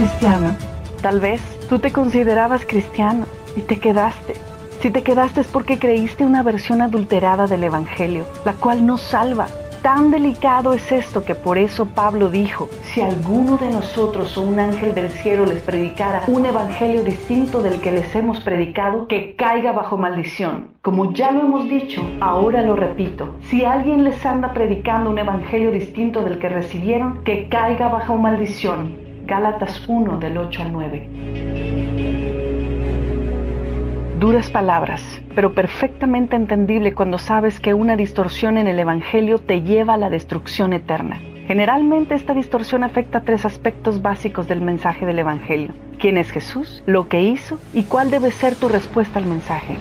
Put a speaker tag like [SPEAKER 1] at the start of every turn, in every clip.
[SPEAKER 1] Cristiano. Tal vez tú te considerabas cristiano y te quedaste. Si te quedaste es porque creíste una versión adulterada del Evangelio, la cual no salva. Tan delicado es esto que por eso Pablo dijo, si alguno de nosotros o un ángel del cielo les predicara un evangelio distinto del que les hemos predicado, que caiga bajo maldición. Como ya lo hemos dicho, ahora lo repito, si alguien les anda predicando un evangelio distinto del que recibieron, que caiga bajo maldición. Gálatas 1 del 8 al 9. Duras palabras, pero perfectamente entendible cuando sabes que una distorsión en el Evangelio te lleva a la destrucción eterna. Generalmente esta distorsión afecta tres aspectos básicos del mensaje del Evangelio. ¿Quién es Jesús? ¿Lo que hizo? ¿Y cuál debe ser tu respuesta al mensaje?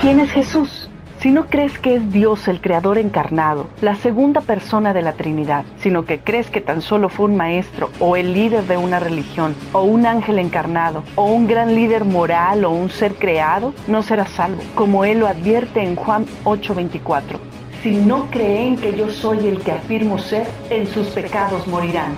[SPEAKER 1] ¿Quién es Jesús? Si no crees que es Dios el Creador encarnado, la segunda persona de la Trinidad, sino que crees que tan solo fue un maestro o el líder de una religión o un ángel encarnado o un gran líder moral o un ser creado, no serás salvo, como Él lo advierte en Juan 8:24. Si no creen que yo soy el que afirmo ser, en sus pecados morirán.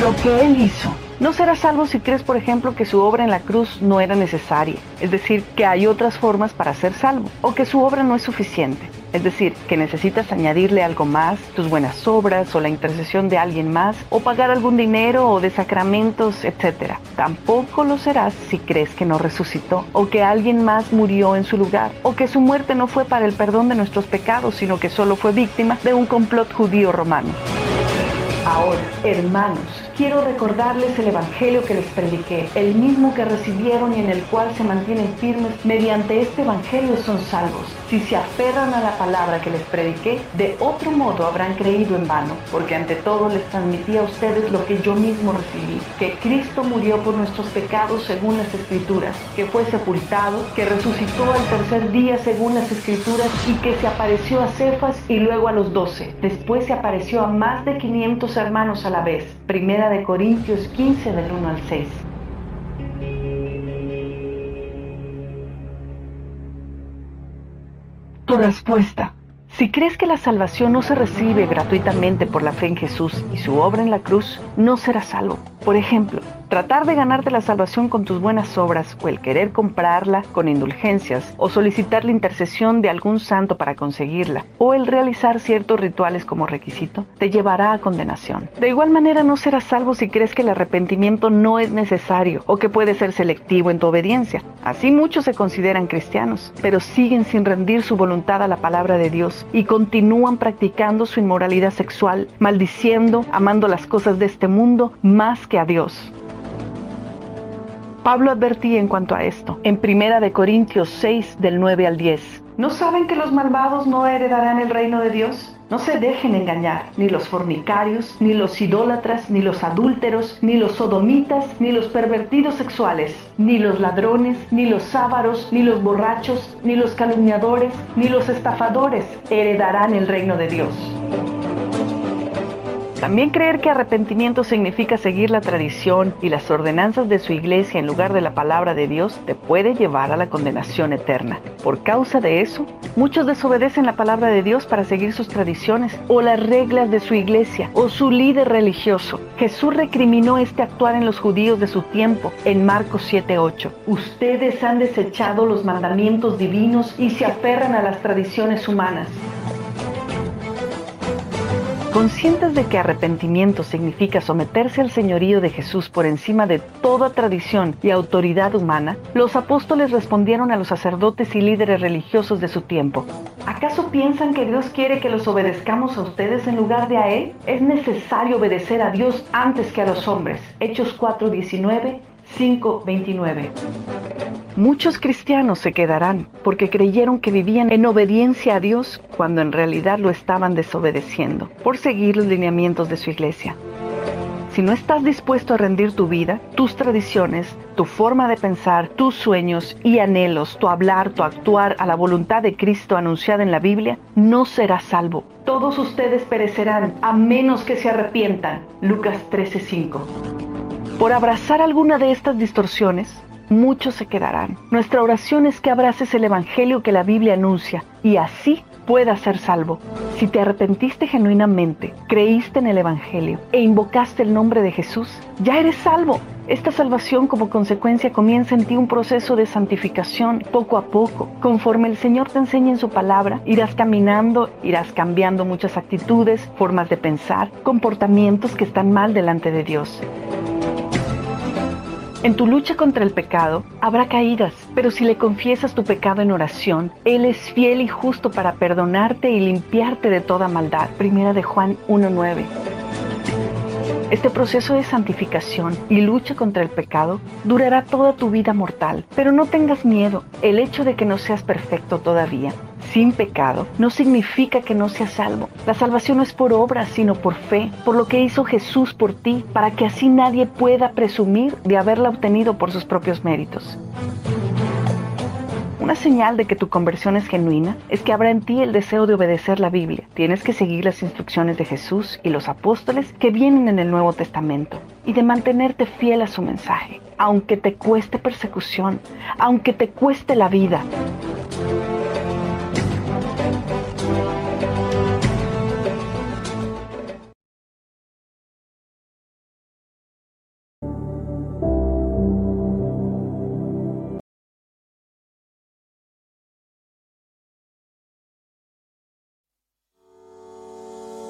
[SPEAKER 1] Lo que Él hizo no serás salvo si crees, por ejemplo, que su obra en la cruz no era necesaria, es decir, que hay otras formas para ser salvo, o que su obra no es suficiente, es decir, que necesitas añadirle algo más, tus buenas obras o la intercesión de alguien más, o pagar algún dinero o de sacramentos, etc. Tampoco lo serás si crees que no resucitó, o que alguien más murió en su lugar, o que su muerte no fue para el perdón de nuestros pecados, sino que solo fue víctima de un complot judío romano. Ahora, hermanos, quiero recordarles el Evangelio que les prediqué, el mismo que recibieron y en el cual se mantienen firmes. Mediante este Evangelio son salvos. Si se aferran a la palabra que les prediqué, de otro modo habrán creído en vano, porque ante todo les transmití a ustedes lo que yo mismo recibí, que Cristo murió por nuestros pecados según las Escrituras, que fue sepultado, que resucitó al tercer día según las Escrituras y que se apareció a Cefas y luego a los doce. Después se apareció a más de 500 hermanos a la vez. Primera de Corintios 15 del 1 al 6. Tu respuesta. Si crees que la salvación no se recibe gratuitamente por la fe en Jesús y su obra en la cruz, no serás salvo. Por ejemplo, tratar de ganarte la salvación con tus buenas obras o el querer comprarla con indulgencias o solicitar la intercesión de algún santo para conseguirla o el realizar ciertos rituales como requisito te llevará a condenación. De igual manera no serás salvo si crees que el arrepentimiento no es necesario o que puede ser selectivo en tu obediencia. Así muchos se consideran cristianos, pero siguen sin rendir su voluntad a la palabra de Dios y continúan practicando su inmoralidad sexual, maldiciendo, amando las cosas de este mundo más que a Dios. Pablo advertía en cuanto a esto, en Primera de Corintios 6 del 9 al 10. ¿No saben que los malvados no heredarán el reino de Dios? No se dejen engañar, ni los fornicarios, ni los idólatras, ni los adúlteros, ni los sodomitas, ni los pervertidos sexuales, ni los ladrones, ni los ávaros, ni los borrachos, ni los calumniadores, ni los estafadores heredarán el reino de Dios. También creer que arrepentimiento significa seguir la tradición y las ordenanzas de su iglesia en lugar de la palabra de Dios te puede llevar a la condenación eterna. Por causa de eso, muchos desobedecen la palabra de Dios para seguir sus tradiciones o las reglas de su iglesia o su líder religioso. Jesús recriminó este actuar en los judíos de su tiempo en Marcos 7:8. Ustedes han desechado los mandamientos divinos y se aferran a las tradiciones humanas. Conscientes de que arrepentimiento significa someterse al señorío de Jesús por encima de toda tradición y autoridad humana, los apóstoles respondieron a los sacerdotes y líderes religiosos de su tiempo. ¿Acaso piensan que Dios quiere que los obedezcamos a ustedes en lugar de a Él? Es necesario obedecer a Dios antes que a los hombres. Hechos 4:19 5:29. Muchos cristianos se quedarán porque creyeron que vivían en obediencia a Dios cuando en realidad lo estaban desobedeciendo por seguir los lineamientos de su iglesia. Si no estás dispuesto a rendir tu vida, tus tradiciones, tu forma de pensar, tus sueños y anhelos, tu hablar, tu actuar a la voluntad de Cristo anunciada en la Biblia, no serás salvo. Todos ustedes perecerán a menos que se arrepientan. Lucas 13:5. Por abrazar alguna de estas distorsiones, muchos se quedarán. Nuestra oración es que abraces el Evangelio que la Biblia anuncia y así puedas ser salvo. Si te arrepentiste genuinamente, creíste en el Evangelio e invocaste el nombre de Jesús, ya eres salvo. Esta salvación como consecuencia comienza en ti un proceso de santificación poco a poco. Conforme el Señor te enseña en su palabra, irás caminando, irás cambiando muchas actitudes, formas de pensar, comportamientos que están mal delante de Dios. En tu lucha contra el pecado habrá caídas, pero si le confiesas tu pecado en oración, Él es fiel y justo para perdonarte y limpiarte de toda maldad. Primera de Juan 1.9. Este proceso de santificación y lucha contra el pecado durará toda tu vida mortal, pero no tengas miedo. El hecho de que no seas perfecto todavía sin pecado no significa que no seas salvo. La salvación no es por obras, sino por fe, por lo que hizo Jesús por ti, para que así nadie pueda presumir de haberla obtenido por sus propios méritos. Una señal de que tu conversión es genuina es que habrá en ti el deseo de obedecer la Biblia. Tienes que seguir las instrucciones de Jesús y los apóstoles que vienen en el Nuevo Testamento y de mantenerte fiel a su mensaje, aunque te cueste persecución, aunque te cueste la vida.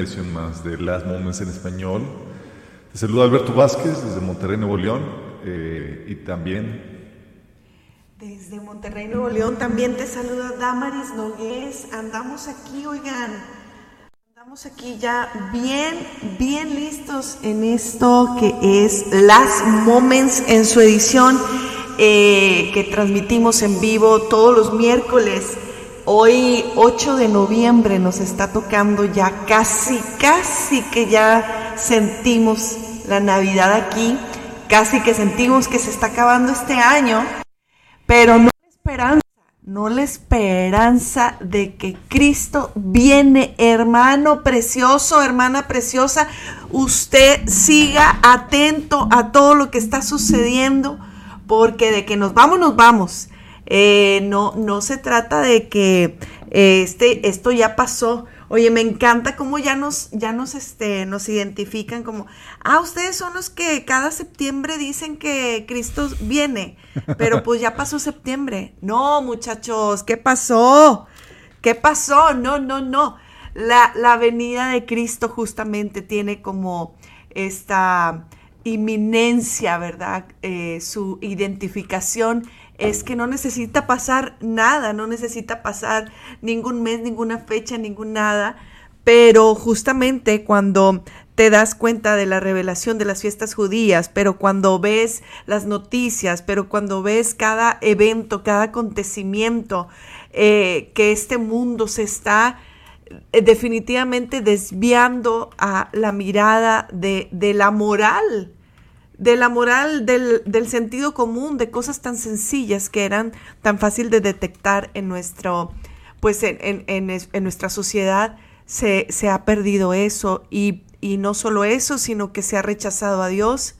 [SPEAKER 2] Edición más de Last Moments en Español. Te saluda Alberto Vázquez desde Monterrey, Nuevo León. Eh, y también...
[SPEAKER 3] Desde Monterrey, Nuevo León también te saluda Damaris Nogués. Andamos aquí, oigan. Andamos aquí ya bien, bien listos en esto que es Last Moments en su edición eh, que transmitimos en vivo todos los miércoles. Hoy 8 de noviembre nos está tocando ya casi, casi que ya sentimos la Navidad aquí, casi que sentimos que se está acabando este año, pero no la esperanza, no la esperanza de que Cristo viene, hermano precioso, hermana preciosa, usted siga atento a todo lo que está sucediendo, porque de que nos vamos, nos vamos eh, no, no se trata de que eh, este, esto ya pasó. Oye, me encanta cómo ya nos, ya nos, este, nos identifican como, ah, ustedes son los que cada septiembre dicen que Cristo viene, pero pues ya pasó septiembre. No, muchachos, ¿qué pasó? ¿Qué pasó? No, no, no. La, la venida de Cristo justamente tiene como esta inminencia, ¿verdad? Eh, su identificación es que no necesita pasar nada, no necesita pasar ningún mes, ninguna fecha, ningún nada, pero justamente cuando te das cuenta de la revelación de las fiestas judías, pero cuando ves las noticias, pero cuando ves cada evento, cada acontecimiento, eh, que este mundo se está eh, definitivamente desviando a la mirada de, de la moral, de la moral, del, sentido común, de cosas tan sencillas que eran tan fácil de detectar en nuestro, pues en, en, nuestra sociedad, se, se, ha perdido eso. Y, y no solo eso, sino que se ha rechazado a Dios,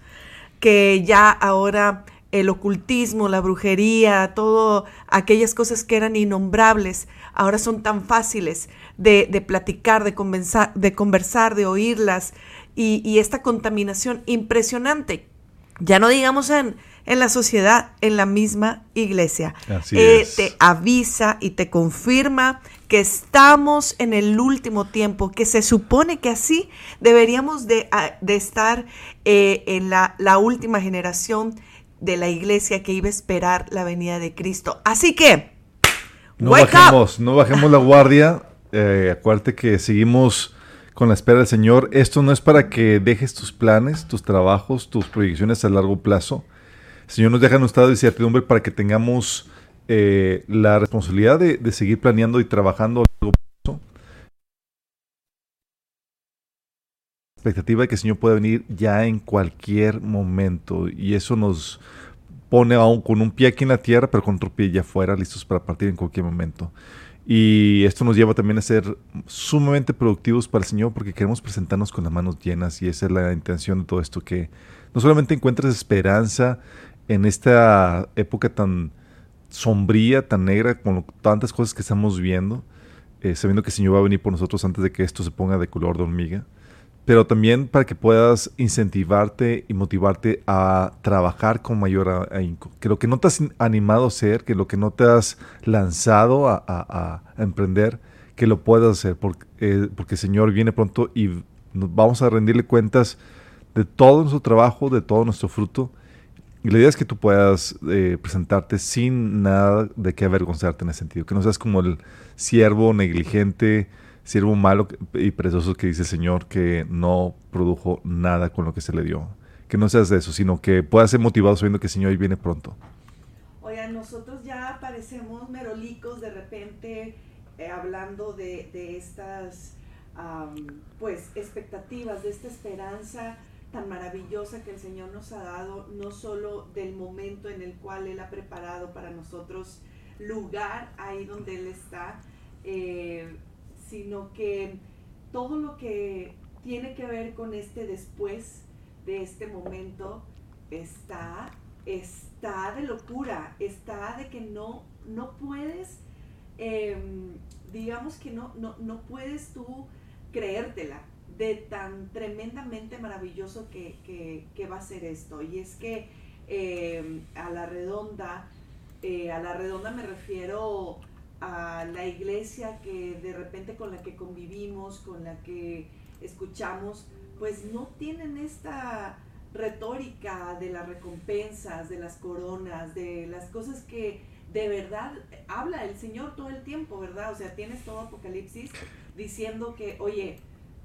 [SPEAKER 3] que ya ahora el ocultismo, la brujería, todo aquellas cosas que eran innombrables, ahora son tan fáciles de, de platicar, de conversar, de conversar, de oírlas, y, esta contaminación impresionante. Ya no digamos en, en la sociedad, en la misma iglesia. Eh, te avisa y te confirma que estamos en el último tiempo, que se supone que así deberíamos de, estar eh, en la, última generación de la iglesia que iba a esperar la venida de Cristo. Así que,
[SPEAKER 2] no bajemos, no bajemos la guardia. Eh, acuérdate que seguimos con la espera del Señor. Esto no es para que dejes tus planes, tus trabajos, tus proyecciones a largo plazo. El Señor nos deja en un estado de incertidumbre para que tengamos eh, la responsabilidad de, seguir planeando y trabajando a largo plazo. expectativa de que el Señor pueda venir ya en cualquier momento y eso nos pone aún con un pie aquí en la tierra pero con otro pie ya afuera listos para partir en cualquier momento. Y esto nos lleva también a ser sumamente productivos para el Señor porque queremos presentarnos con las manos llenas y esa es la intención de todo esto, que no solamente encuentres esperanza en esta época tan sombría, tan negra, con tantas cosas que estamos viendo, eh, sabiendo que el Señor va a venir por nosotros antes de que esto se ponga de color de hormiga, pero también para que puedas incentivarte y motivarte a trabajar con mayor ahínco. Que lo que no te has animado a hacer, que lo que no te has lanzado a, emprender, que lo puedas hacer, porque, eh, porque, el Señor viene pronto y vamos a rendirle cuentas de todo nuestro trabajo, de todo nuestro fruto. Y la idea es que tú puedas eh, presentarte sin nada de qué avergonzarte en ese sentido, que no seas como el siervo negligente, siervo malo y precioso que dice Señor que no produjo nada con lo que se le dio. Que no seas de eso, sino que puedas ser motivado sabiendo que el Señor viene pronto.
[SPEAKER 3] Oigan, nosotros ya parecemos merolicos de repente eh, hablando de, estas pues expectativas, de esta esperanza tan maravillosa que el Señor nos ha dado, no solo del momento en el cual Él ha preparado para nosotros lugar ahí donde Él está, eh, sino que todo lo que tiene que ver con este después de este momento está, está de locura, está de que no, no puedes, em, digamos que no, no, puedes tú creértela de tan tremendamente maravilloso que, va a ser esto. Y es que em, a la redonda, eh, a la redonda me refiero a la iglesia que de repente con la que convivimos, con la que escuchamos, pues no tienen esta retórica de las recompensas, de las coronas, de las cosas que de verdad habla el Señor todo el tiempo, ¿verdad? O sea, tienes todo Apocalipsis diciendo que, oye,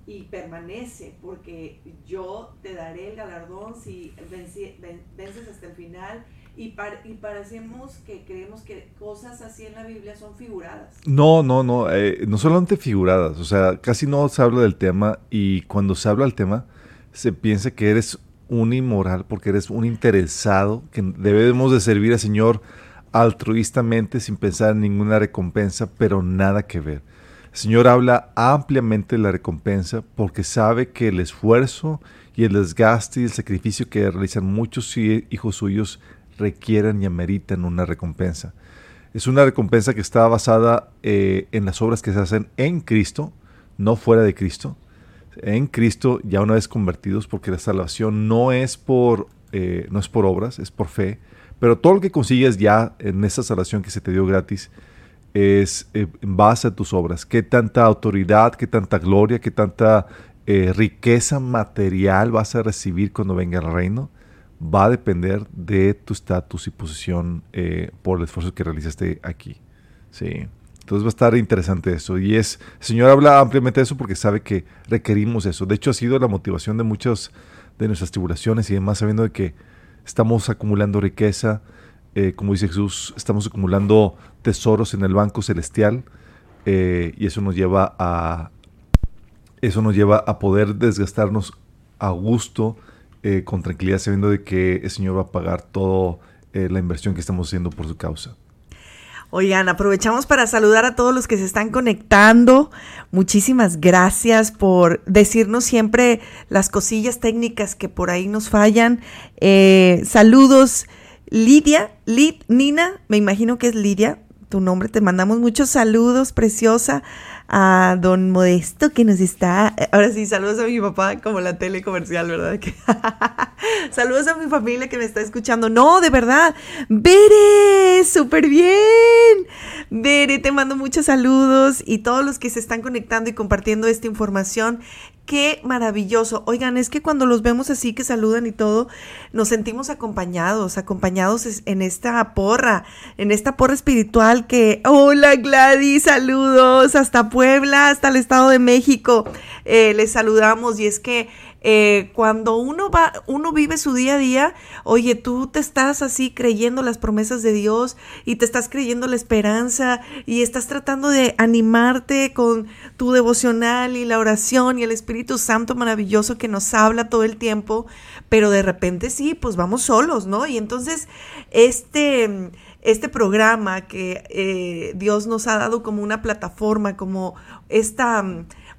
[SPEAKER 3] y permanece, porque yo te daré el galardón si vences hasta el final. Y, y, parecemos que creemos que cosas así en la Biblia son figuradas.
[SPEAKER 2] No, no, no, eh, no solamente figuradas, o sea, casi no se habla del tema y cuando se habla del tema se piensa que eres un inmoral porque eres un interesado, que debemos de servir al Señor altruistamente sin pensar en ninguna recompensa, pero nada que ver. El Señor habla ampliamente de la recompensa porque sabe que el esfuerzo y el desgaste y el sacrificio que realizan muchos hijos suyos requieren y ameritan una recompensa. Es una recompensa que está basada eh, en las obras que se hacen en Cristo, no fuera de Cristo. En Cristo ya una vez convertidos, porque la salvación no es por, eh, no es por obras, es por fe. Pero todo lo que consigues ya en esa salvación que se te dio gratis, es eh, en base a tus obras. Qué tanta autoridad, qué tanta gloria, qué tanta riqueza material vas a recibir cuando venga el reino, va a depender de tu estatus y posición eh, por el esfuerzo que realizaste aquí. Sí. Entonces va a estar interesante eso. Y es, el Señor habla ampliamente de eso porque sabe que requerimos eso. De hecho, ha sido la motivación de muchas de nuestras tribulaciones y demás, sabiendo de que estamos acumulando riqueza, eh, como dice Jesús, estamos acumulando tesoros en el banco celestial eh, y eso nos lleva a eso nos lleva a poder desgastarnos a gusto, eh, con tranquilidad, sabiendo de que el Señor va a pagar toda la inversión que estamos haciendo por su causa.
[SPEAKER 3] Oigan, aprovechamos para saludar a todos los que se están conectando. Muchísimas gracias por decirnos siempre las cosillas técnicas que por ahí nos fallan. saludos Lidia, Lid, Nina, me imagino que es Lidia, tu nombre, te mandamos muchos saludos, preciosa, a don Modesto que nos está, ahora sí, saludos a mi papá como la tele comercial, ¿verdad? saludos a mi familia que me está escuchando, no, de verdad, Bere, súper bien, Bere, te mando muchos saludos y todos los que se están conectando y compartiendo esta información, Qué maravilloso. Oigan, es que cuando los vemos así que saludan y todo, nos sentimos acompañados, acompañados en esta porra, en esta porra espiritual que, hola Gladys, saludos hasta Puebla, hasta el Estado de México. Eh, les saludamos y es que eh, cuando uno va, uno vive su día a día, oye, tú te estás así creyendo las promesas de Dios y te estás creyendo la esperanza y estás tratando de animarte con tu devocional y la oración y el Espíritu Santo maravilloso que nos habla todo el tiempo, pero de repente sí, pues vamos solos, ¿no? Y entonces este este programa que eh, Dios nos ha dado como una plataforma, como esta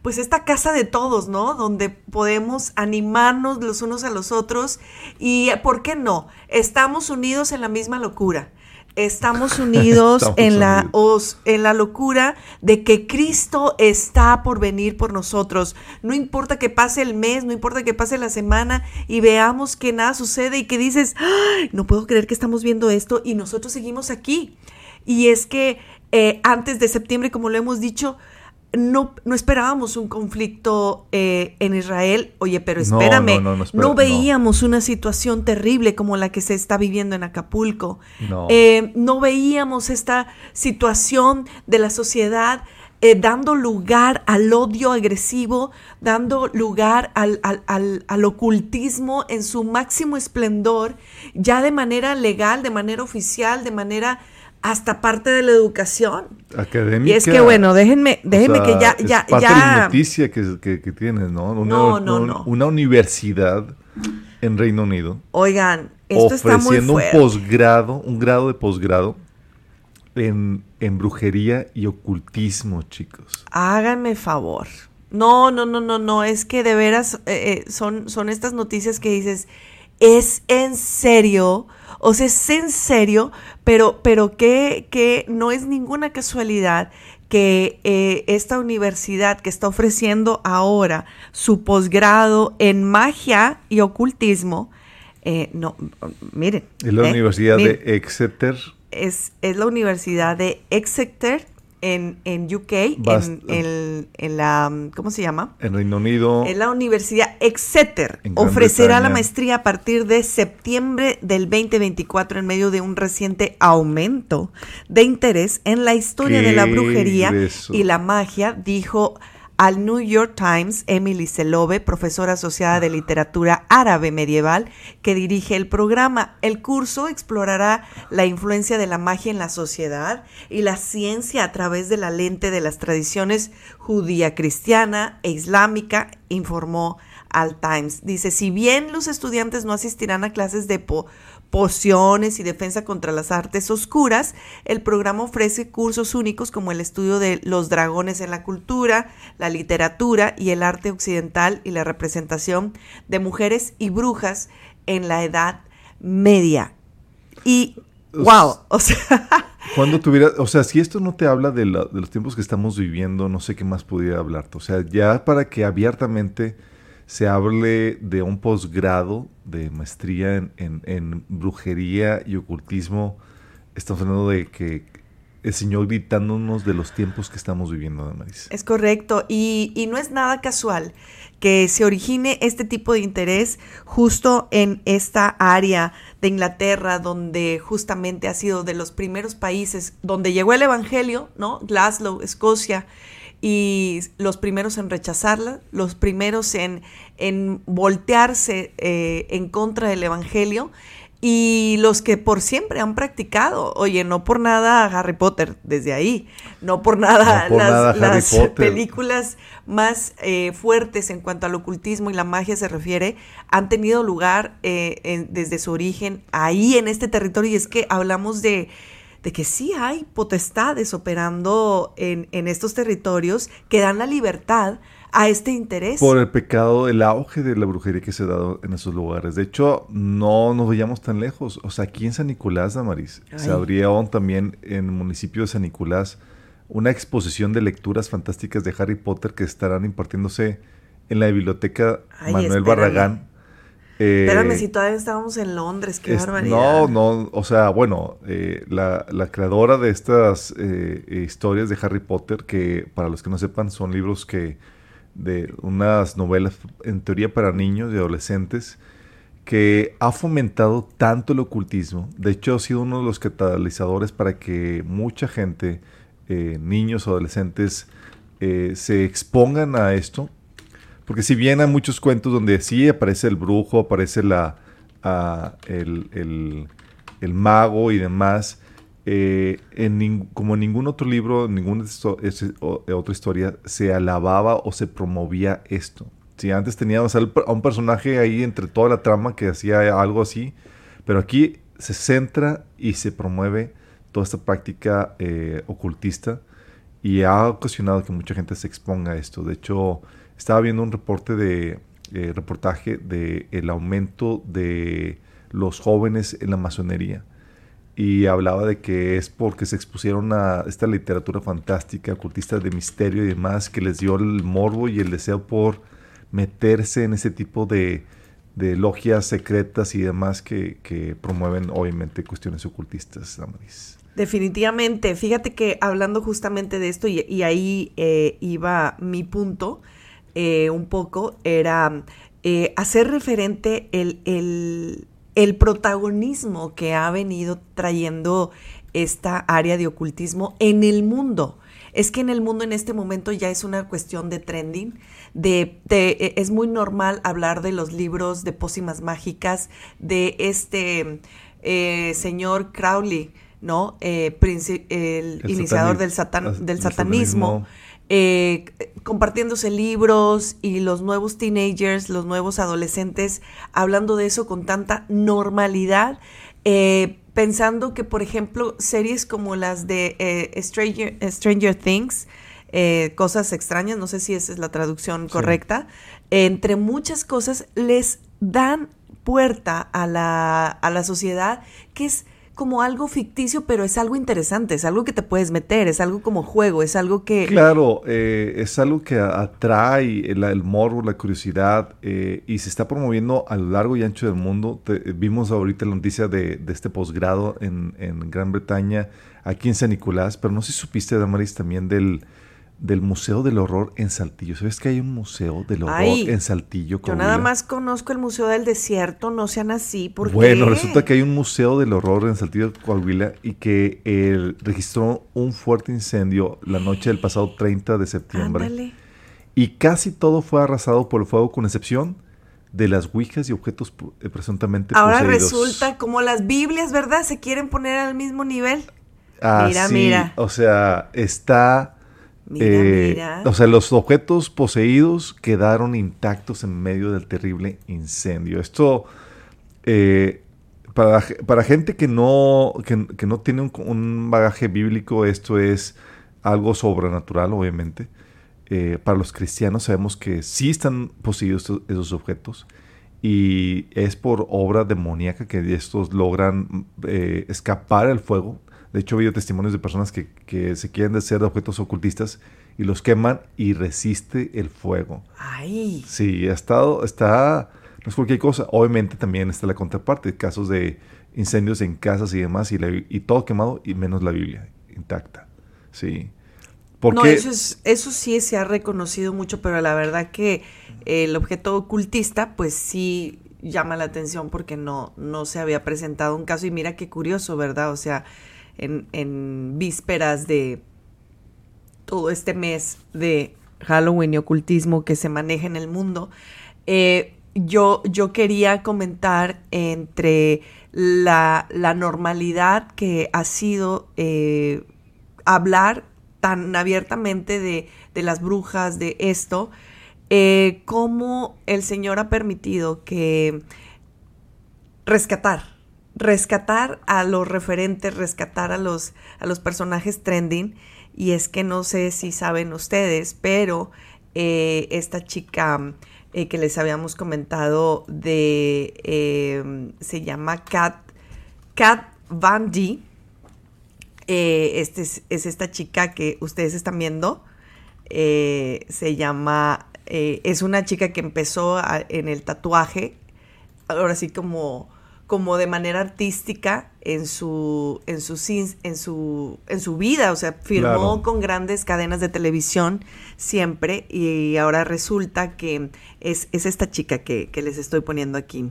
[SPEAKER 3] pues esta casa de todos, ¿no? Donde podemos animarnos los unos a los otros y, ¿por qué no? Estamos unidos en la misma locura. Estamos unidos, en, La, en la locura de que Cristo está por venir por nosotros. No importa que pase el mes, no importa que pase la semana y veamos que nada sucede y que dices, no puedo creer que estamos viendo esto y nosotros seguimos aquí. Y es que eh, antes de septiembre, como lo hemos dicho, no, no esperábamos un conflicto eh, en Israel. Oye, pero espérame, no, veíamos una situación terrible como la que se está viviendo en Acapulco. Eh, no, veíamos esta situación de la sociedad eh, dando lugar al odio agresivo, dando lugar al, al, ocultismo en su máximo esplendor, ya de manera legal, de manera oficial, de manera hasta parte de la educación.
[SPEAKER 2] Académica.
[SPEAKER 3] Y es que bueno, déjenme, déjenme que ya, ya,
[SPEAKER 2] es parte
[SPEAKER 3] ya.
[SPEAKER 2] De la noticia que, que, tienes, ¿no? Una,
[SPEAKER 3] no, no, no.
[SPEAKER 2] Una universidad en Reino Unido.
[SPEAKER 3] Oigan, esto está muy
[SPEAKER 2] Ofreciendo un posgrado, un grado de posgrado en, en brujería y ocultismo, chicos.
[SPEAKER 3] Háganme favor. No, no, no, no, no. Es que de veras eh, eh, son, son estas noticias que dices, ¿es en serio? O sea, es en serio, pero, pero que, que no es ninguna casualidad que eh, esta universidad que está ofreciendo ahora su posgrado en magia y ocultismo, eh, no, miren.
[SPEAKER 2] Es la
[SPEAKER 3] eh,
[SPEAKER 2] Universidad de Exeter.
[SPEAKER 3] Es, es, la Universidad de Exeter en, en UK, en, el- en la, ¿cómo se llama?
[SPEAKER 2] En Reino Unido,
[SPEAKER 3] En la Universidad Exeter
[SPEAKER 2] En
[SPEAKER 3] ofrecerá la maestría a partir de septiembre del 2024 en medio de un reciente aumento de interés en la historia de la
[SPEAKER 2] ¿Qué
[SPEAKER 3] brujería y la magia, dijo al New York Times Emily Selove, profesora asociada de literatura árabe medieval, que dirige el programa. El curso explorará la influencia de la magia en la sociedad y la ciencia a través de la lente de las tradiciones judía, cristiana e islámica, informó al Times. Dice, si bien los estudiantes no asistirán a clases de po- pociones y defensa contra las artes oscuras, el programa ofrece cursos únicos como el estudio de los dragones en la cultura, la literatura y el arte occidental y la representación de mujeres y brujas en la Edad Media. Y, wow, o sea,
[SPEAKER 2] cuando tuviera, o sea, si esto no te habla de, la- de los tiempos que estamos viviendo, no sé qué más pudiera hablarte. O sea, ya para que abiertamente se hable de un posgrado de maestría en, en- brujería y ocultismo, estamos hablando de que el Señor gritándonos de los tiempos que estamos viviendo, Damaris.
[SPEAKER 3] Es correcto, y, y no es nada casual que se origine este tipo de interés justo en esta área de Inglaterra, donde justamente ha sido de los primeros países donde llegó el Evangelio, ¿no? Glasgow, Escocia, y los primeros en rechazarla, los primeros en, en voltearse eh, en contra del Evangelio y los que por siempre han practicado. Oye, no por nada Harry Potter desde ahí, no por nada
[SPEAKER 2] No por
[SPEAKER 3] las,
[SPEAKER 2] nada
[SPEAKER 3] las películas más eh, fuertes en cuanto al ocultismo y la magia se refiere han tenido lugar eh, en- desde su origen ahí en este territorio y es que hablamos de de que sí hay potestades operando en, en estos territorios que dan la libertad a este interés.
[SPEAKER 2] Por el pecado, el auge de la brujería que se ha dado en esos lugares. De hecho, no nos vayamos tan lejos. O sea, aquí en San Nicolás, Damaris, se abrió también en el municipio de San Nicolás una exposición de lecturas fantásticas de Harry Potter que estarán impartiéndose en la biblioteca
[SPEAKER 3] Ay,
[SPEAKER 2] Manuel
[SPEAKER 3] espérame.
[SPEAKER 2] Barragán. Eh,
[SPEAKER 3] Espérame, si todavía estábamos en Londres, qué
[SPEAKER 2] es-
[SPEAKER 3] barbaridad.
[SPEAKER 2] no, no, o sea, bueno, eh, la, la creadora de estas eh, historias de Harry Potter, que para los que no sepan son libros que de unas novelas en teoría para niños y adolescentes, que ha fomentado tanto el ocultismo. De hecho, ha sido uno de los catalizadores para que mucha gente, niños o adolescentes, se expongan a esto. Porque si bien hay muchos cuentos donde sí aparece el brujo, aparece la, el, el- mago y demás, eh, como en ningún otro libro, en ninguna o- otra historia, se alababa o se promovía esto. Si antes teníamos a un personaje ahí entre toda la trama que hacía algo así, pero aquí se centra y se promueve toda esta práctica eh, ocultista y ha ocasionado que mucha gente se exponga a esto. De hecho, estaba viendo un reporte de eh, reportaje de el aumento de los jóvenes en la masonería y hablaba de que es porque se expusieron a esta literatura fantástica, ocultista de misterio y demás, que les dio el morbo y el deseo por meterse en ese tipo de, de logias secretas y demás que, que promueven obviamente cuestiones ocultistas, Damaris.
[SPEAKER 3] Definitivamente, fíjate que hablando justamente de esto, y, y ahí eh, iba mi punto, eh, un poco, era eh, hacer referente el, el, el protagonismo que ha venido trayendo esta área de ocultismo en el mundo. Es que en el mundo en este momento ya es una cuestión de trending, de, de- e- es muy normal hablar de los libros de pócimas mágicas, de este eh, señor Crowley, ¿no? Eh, el,
[SPEAKER 2] El
[SPEAKER 3] iniciador
[SPEAKER 2] satani-
[SPEAKER 3] del, satan- del
[SPEAKER 2] del
[SPEAKER 3] satanismo,
[SPEAKER 2] satanismo.
[SPEAKER 3] Eh, compartiéndose libros y los nuevos teenagers, los nuevos adolescentes, hablando de eso con tanta normalidad, eh, pensando que, por ejemplo, series como las de eh, Stranger, Stranger Things, cosas extrañas, no sé si esa es la traducción correcta, entre muchas cosas les dan puerta a la, a la sociedad que es como algo ficticio, pero es algo interesante, es algo que te puedes meter, es algo como juego, es algo que...
[SPEAKER 2] Claro, eh, es algo que atrae el, el morbo, la curiosidad eh, y se está promoviendo a lo largo y ancho del mundo. vimos ahorita la noticia de, este posgrado en, en Gran Bretaña, aquí en San Nicolás, pero no sé si supiste, Damaris, también del del Museo del Horror en Saltillo. ¿Sabes que hay un Museo del Horror en Saltillo?
[SPEAKER 3] Yo nada más conozco el Museo del Desierto, no sean así. ¿por
[SPEAKER 2] bueno, resulta que hay un Museo del Horror en Saltillo, Coahuila, y que eh, registró un fuerte incendio la noche del pasado 30 de septiembre. Y casi todo fue arrasado por el fuego, con excepción de las ouijas y objetos eh, presuntamente
[SPEAKER 3] Ahora resulta como las Biblias, ¿verdad? Se quieren poner al mismo nivel.
[SPEAKER 2] Ah, mira, mira. O sea, está eh, o sea, los objetos poseídos quedaron intactos en medio del terrible incendio. Esto, eh, para, para, gente que no, que, no tiene un, bagaje bíblico, esto es algo sobrenatural, obviamente. Eh, para los cristianos sabemos que sí están poseídos esos objetos y es por obra demoníaca que estos logran escapar al fuego de hecho, he oído testimonios de personas que, se quieren hacer de objetos ocultistas y los queman y resiste el fuego.
[SPEAKER 3] ¡Ay!
[SPEAKER 2] Sí, ha estado, está, no es cualquier cosa. Obviamente también está la contraparte, casos de incendios en casas y demás, y, y todo quemado, y menos la Biblia intacta. Sí.
[SPEAKER 3] Porque, no, eso, es, eso sí se ha reconocido mucho, pero la verdad que el objeto ocultista, pues sí llama la atención porque no, no se había presentado un caso. Y mira qué curioso, ¿verdad? O sea, en, vísperas de todo este mes de Halloween y ocultismo que se maneja en el mundo, eh, yo, yo, quería comentar entre la, normalidad que ha sido eh, hablar tan abiertamente de, las brujas, de esto, eh, cómo el Señor ha permitido que rescatar, rescatar a los referentes, rescatar a los, a los personajes trending. Y es que no sé si saben ustedes, pero eh, esta chica eh, que les habíamos comentado de, em, se llama Kat, Kat Van D. Eh, este es, esta chica que ustedes están viendo. se llama, es una chica que empezó en el tatuaje, ahora sí como como de manera artística en su, en su, en su, en su vida, o sea, firmó con grandes cadenas de televisión siempre y ahora resulta que es, esta chica que, les estoy poniendo aquí.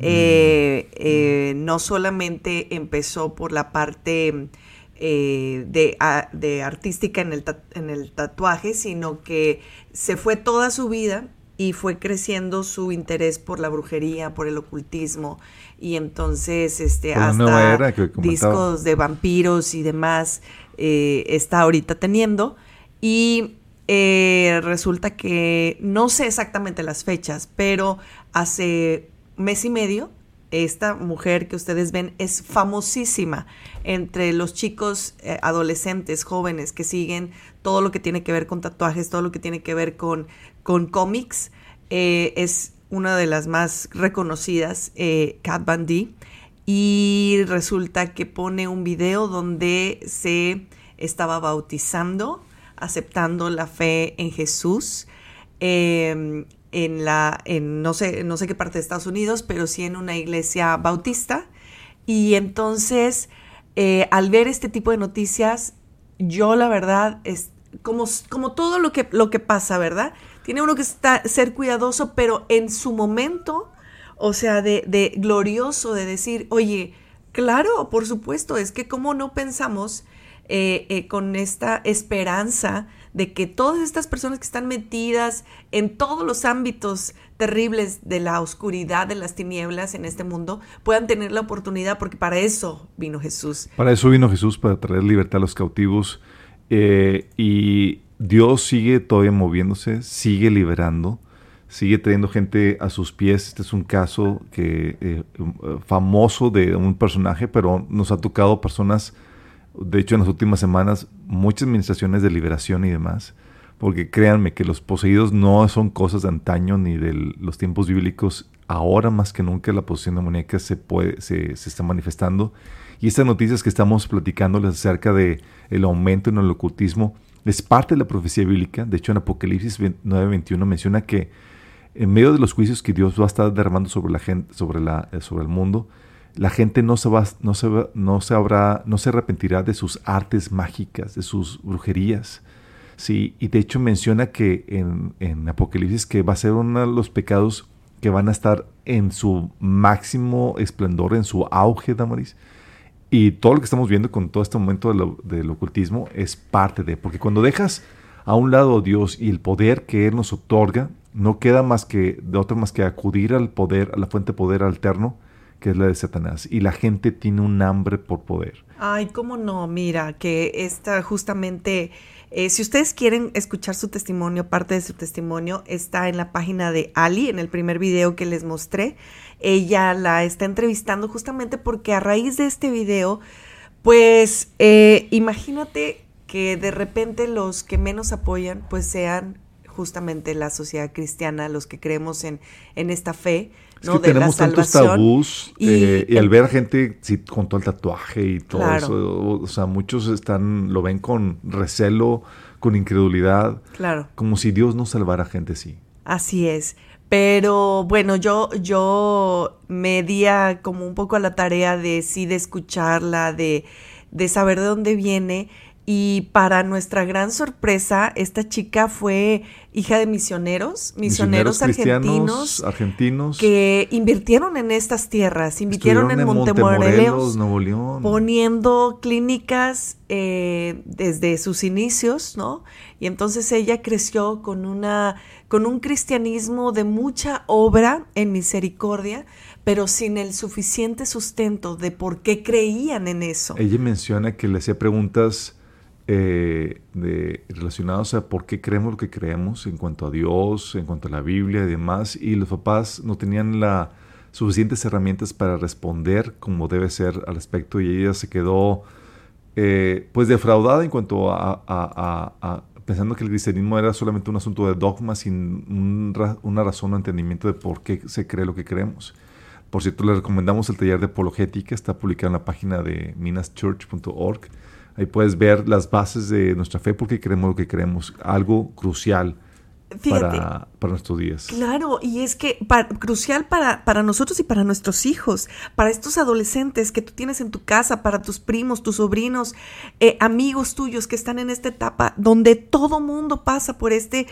[SPEAKER 3] Eh, eh, no solamente empezó por la parte eh, de, de, artística en el, en el tatuaje, sino que se fue toda su vida y fue creciendo su interés por la brujería, por el ocultismo y entonces este hasta discos de vampiros y demás eh, está ahorita teniendo y eh, resulta que no sé exactamente las fechas, pero hace mes y medio esta mujer que ustedes ven es famosísima entre los chicos eh, adolescentes, jóvenes que siguen todo lo que tiene que ver con tatuajes, todo lo que tiene que ver con, con cómics. es una de las más reconocidas, eh, Cat Van y resulta que pone un video donde se estaba bautizando, aceptando la fe en Jesús. Em, en la, en no sé, no sé qué parte de Estados Unidos, pero sí en una iglesia bautista. Y entonces, eh, al ver este tipo de noticias, yo la verdad es como, como todo lo que, lo que pasa, ¿verdad? Tiene uno que estar, ser cuidadoso, pero en su momento, o sea, de, glorioso, de decir, oye, claro, por supuesto, es que cómo no pensamos eh, eh, con esta esperanza de que todas estas personas que están metidas en todos los ámbitos terribles de la oscuridad, de las tinieblas en este mundo, puedan tener la oportunidad, porque para eso vino Jesús.
[SPEAKER 2] Para eso vino Jesús, para traer libertad a los cautivos. Eh, y Dios sigue todavía moviéndose, sigue liberando, sigue trayendo gente a sus pies. Este es un caso que, eh, famoso de un personaje, pero nos ha tocado personas, de hecho en las últimas semanas, muchas administraciones de liberación y demás. Porque créanme que los poseídos no son cosas de antaño ni de los tiempos bíblicos. ahora más que nunca la posición demoníaca se, puede, se, se está manifestando. Y estas noticias que estamos platicándoles acerca de el aumento en el ocultismo es parte de la profecía bíblica. De hecho, en Apocalipsis 9:21 menciona que en medio de los juicios que Dios va a estar derramando sobre la gente, sobre, la, eh, sobre el mundo, la gente no se, va, no, se no, se habrá, no se arrepentirá de sus artes mágicas, de sus brujerías. Sí, y de hecho menciona que en, en Apocalipsis que va a ser uno de los pecados que van a estar en su máximo esplendor, en su auge, Damaris. Y todo lo que estamos viendo con todo este momento del ocultismo es parte de, porque cuando dejas a un lado a Dios y el poder que Él nos otorga, no queda más que, de otra más que acudir al poder, a la fuente de poder alterno, que es la de Satanás. Y la gente tiene un hambre por poder.
[SPEAKER 3] Ay, cómo no, mira, que esta justamente, eh, si ustedes quieren escuchar su testimonio, parte de su testimonio está en la página de Ali, en el primer video que les mostré. Ella la está entrevistando justamente porque a raíz de este video, pues eh, imagínate que de repente los que menos apoyan, pues sean justamente la sociedad cristiana, los que creemos en, en esta fe, ¿no?
[SPEAKER 2] de tenemos tantos tabús y, eh, al ver gente con todo el tatuaje y todo eso, o, sea, muchos están, lo ven con recelo, con incredulidad,
[SPEAKER 3] claro.
[SPEAKER 2] como si Dios no salvara a gente así.
[SPEAKER 3] Así es. Pero bueno, yo, yo me di como un poco a la tarea de sí, de escucharla, de, de saber de dónde viene y para nuestra gran sorpresa, esta chica fue hija de misioneros, misioneros, argentinos,
[SPEAKER 2] argentinos
[SPEAKER 3] que invirtieron en estas tierras, invirtieron en, Montemorelos,
[SPEAKER 2] Nuevo León.
[SPEAKER 3] poniendo clínicas eh, desde sus inicios, ¿no? Y entonces ella creció con una, con un cristianismo de mucha obra en misericordia, pero sin el suficiente sustento de por qué creían en eso.
[SPEAKER 2] Ella menciona que le hacía preguntas eh, de, relacionados a por qué creemos lo que creemos en cuanto a Dios, en cuanto a la Biblia y demás, y los papás no tenían las suficientes herramientas para responder como debe ser al respecto, y ella se quedó eh, pues defraudada en cuanto a, pensando que el cristianismo era solamente un asunto de dogma sin una razón o entendimiento de por qué se cree lo que creemos. Por cierto, le recomendamos el taller de apologética, está publicado en la página de minaschurch.org Ahí puedes ver las bases de nuestra fe porque creemos lo que creemos, algo crucial para, para, nuestros días.
[SPEAKER 3] Claro, y es que crucial para, para nosotros y para nuestros hijos, para estos adolescentes que tú tienes en tu casa, para tus primos, tus sobrinos, eh, amigos tuyos que están en esta etapa donde todo mundo pasa por este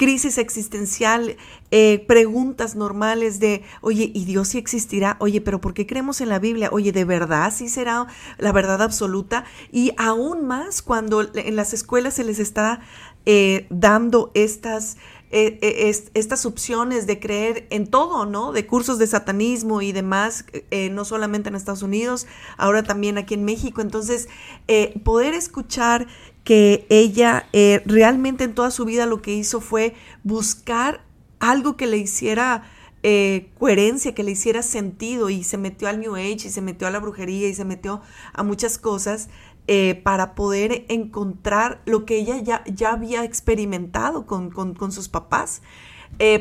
[SPEAKER 3] crisis existencial, eh, preguntas normales de, oye, ¿y Dios sí existirá? Oye, pero ¿por qué creemos en la Biblia? Oye, ¿de verdad sí será la verdad absoluta? Y aún más cuando en las escuelas se les está eh, dando estas... Eh, estas opciones de creer en todo, ¿no? De cursos de satanismo y demás, no solamente en Estados Unidos, ahora también aquí en México. Entonces, poder escuchar que ella eh, realmente en toda su vida lo que hizo fue buscar algo que le hiciera eh, coherencia, que le hiciera sentido y se metió al New Age y se metió a la brujería y se metió a muchas cosas eh, para poder encontrar lo que ella ya, ya había experimentado con, con, sus papás.